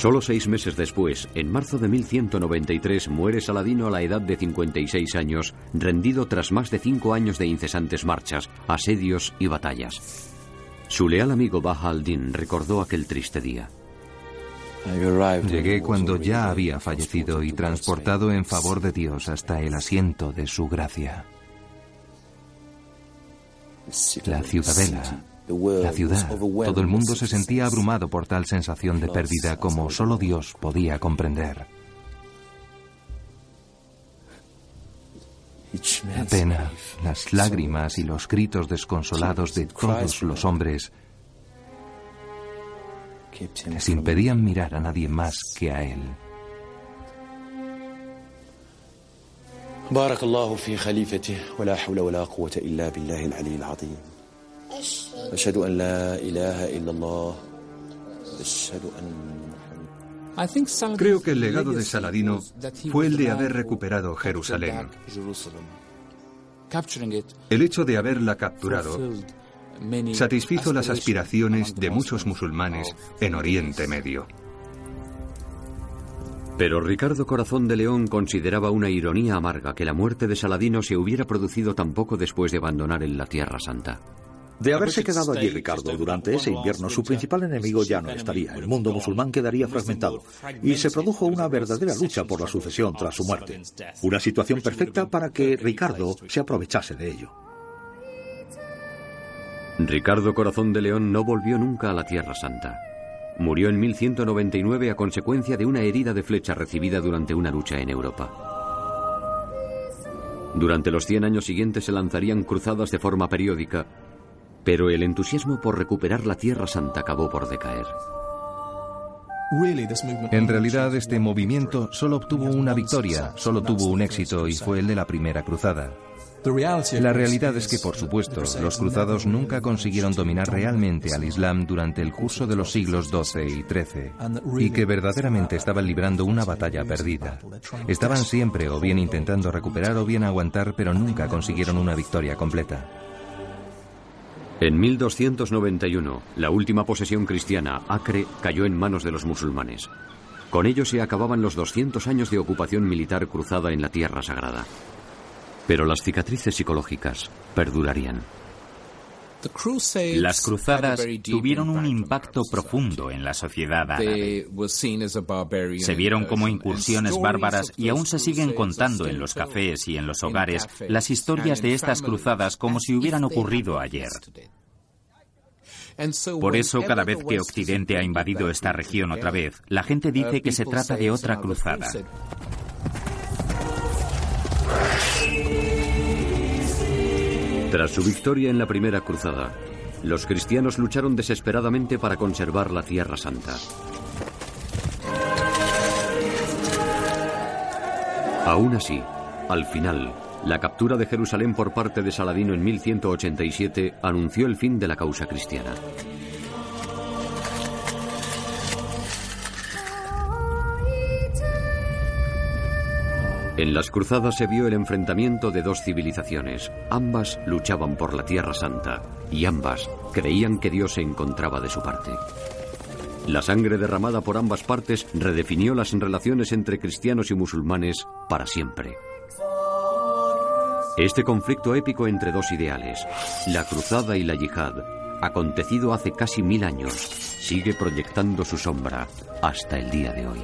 Solo seis meses después, en marzo de 1193, muere Saladino a la edad de 56 años, rendido tras más de cinco años de incesantes marchas, asedios y batallas. Su leal amigo Baja al-Din recordó aquel triste día. Llegué cuando ya había fallecido y transportado en favor de Dios hasta el asiento de su gracia. La ciudadela, la ciudad, todo el mundo se sentía abrumado por tal sensación de pérdida como solo Dios podía comprender. La pena, las lágrimas y los gritos desconsolados de todos los hombres les impedían mirar a nadie más que a él. Creo que el legado de Saladino fue el de haber recuperado Jerusalén. El hecho de haberla capturado satisfizo las aspiraciones de muchos musulmanes en Oriente Medio. Pero Ricardo Corazón de León consideraba una ironía amarga que la muerte de Saladino se hubiera producido tan poco después de abandonar en la Tierra Santa. De haberse quedado allí Ricardo durante ese invierno, su principal enemigo ya no estaría. El mundo musulmán quedaría fragmentado. Y se produjo una verdadera lucha por la sucesión tras su muerte. Una situación perfecta para que Ricardo se aprovechase de ello. Ricardo Corazón de León no volvió nunca a la Tierra Santa. Murió en 1199 a consecuencia de una herida de flecha recibida durante una lucha en Europa. Durante los 100 años siguientes se lanzarían cruzadas de forma periódica, pero el entusiasmo por recuperar la Tierra Santa acabó por decaer. En realidad este movimiento solo obtuvo una victoria, solo tuvo un éxito y fue el de la primera cruzada. La realidad es que, por supuesto, los cruzados nunca consiguieron dominar realmente al Islam durante el curso de los siglos XII y XIII, y que verdaderamente estaban librando una batalla perdida. Estaban siempre o bien intentando recuperar o bien aguantar, pero nunca consiguieron una victoria completa. En 1291, la última posesión cristiana, Acre, cayó en manos de los musulmanes. Con ello se acababan los 200 años de ocupación militar cruzada en la Tierra Sagrada. Pero las cicatrices psicológicas perdurarían. Las cruzadas tuvieron un impacto profundo en la sociedad árabe. Se vieron como incursiones bárbaras y aún se siguen contando en los cafés y en los hogares las historias de estas cruzadas como si hubieran ocurrido ayer. Por eso, cada vez que Occidente ha invadido esta región otra vez, la gente dice que se trata de otra cruzada. Tras su victoria en la primera cruzada, los cristianos lucharon desesperadamente para conservar la Tierra Santa. Aún así, al final, la captura de Jerusalén por parte de Saladino en 1187 anunció el fin de la causa cristiana. En las cruzadas se vio el enfrentamiento de dos civilizaciones. Ambas luchaban por la Tierra Santa y ambas creían que Dios se encontraba de su parte. La sangre derramada por ambas partes redefinió las relaciones entre cristianos y musulmanes para siempre. Este conflicto épico entre dos ideales, la cruzada y la yihad, acontecido hace casi mil años, sigue proyectando su sombra hasta el día de hoy.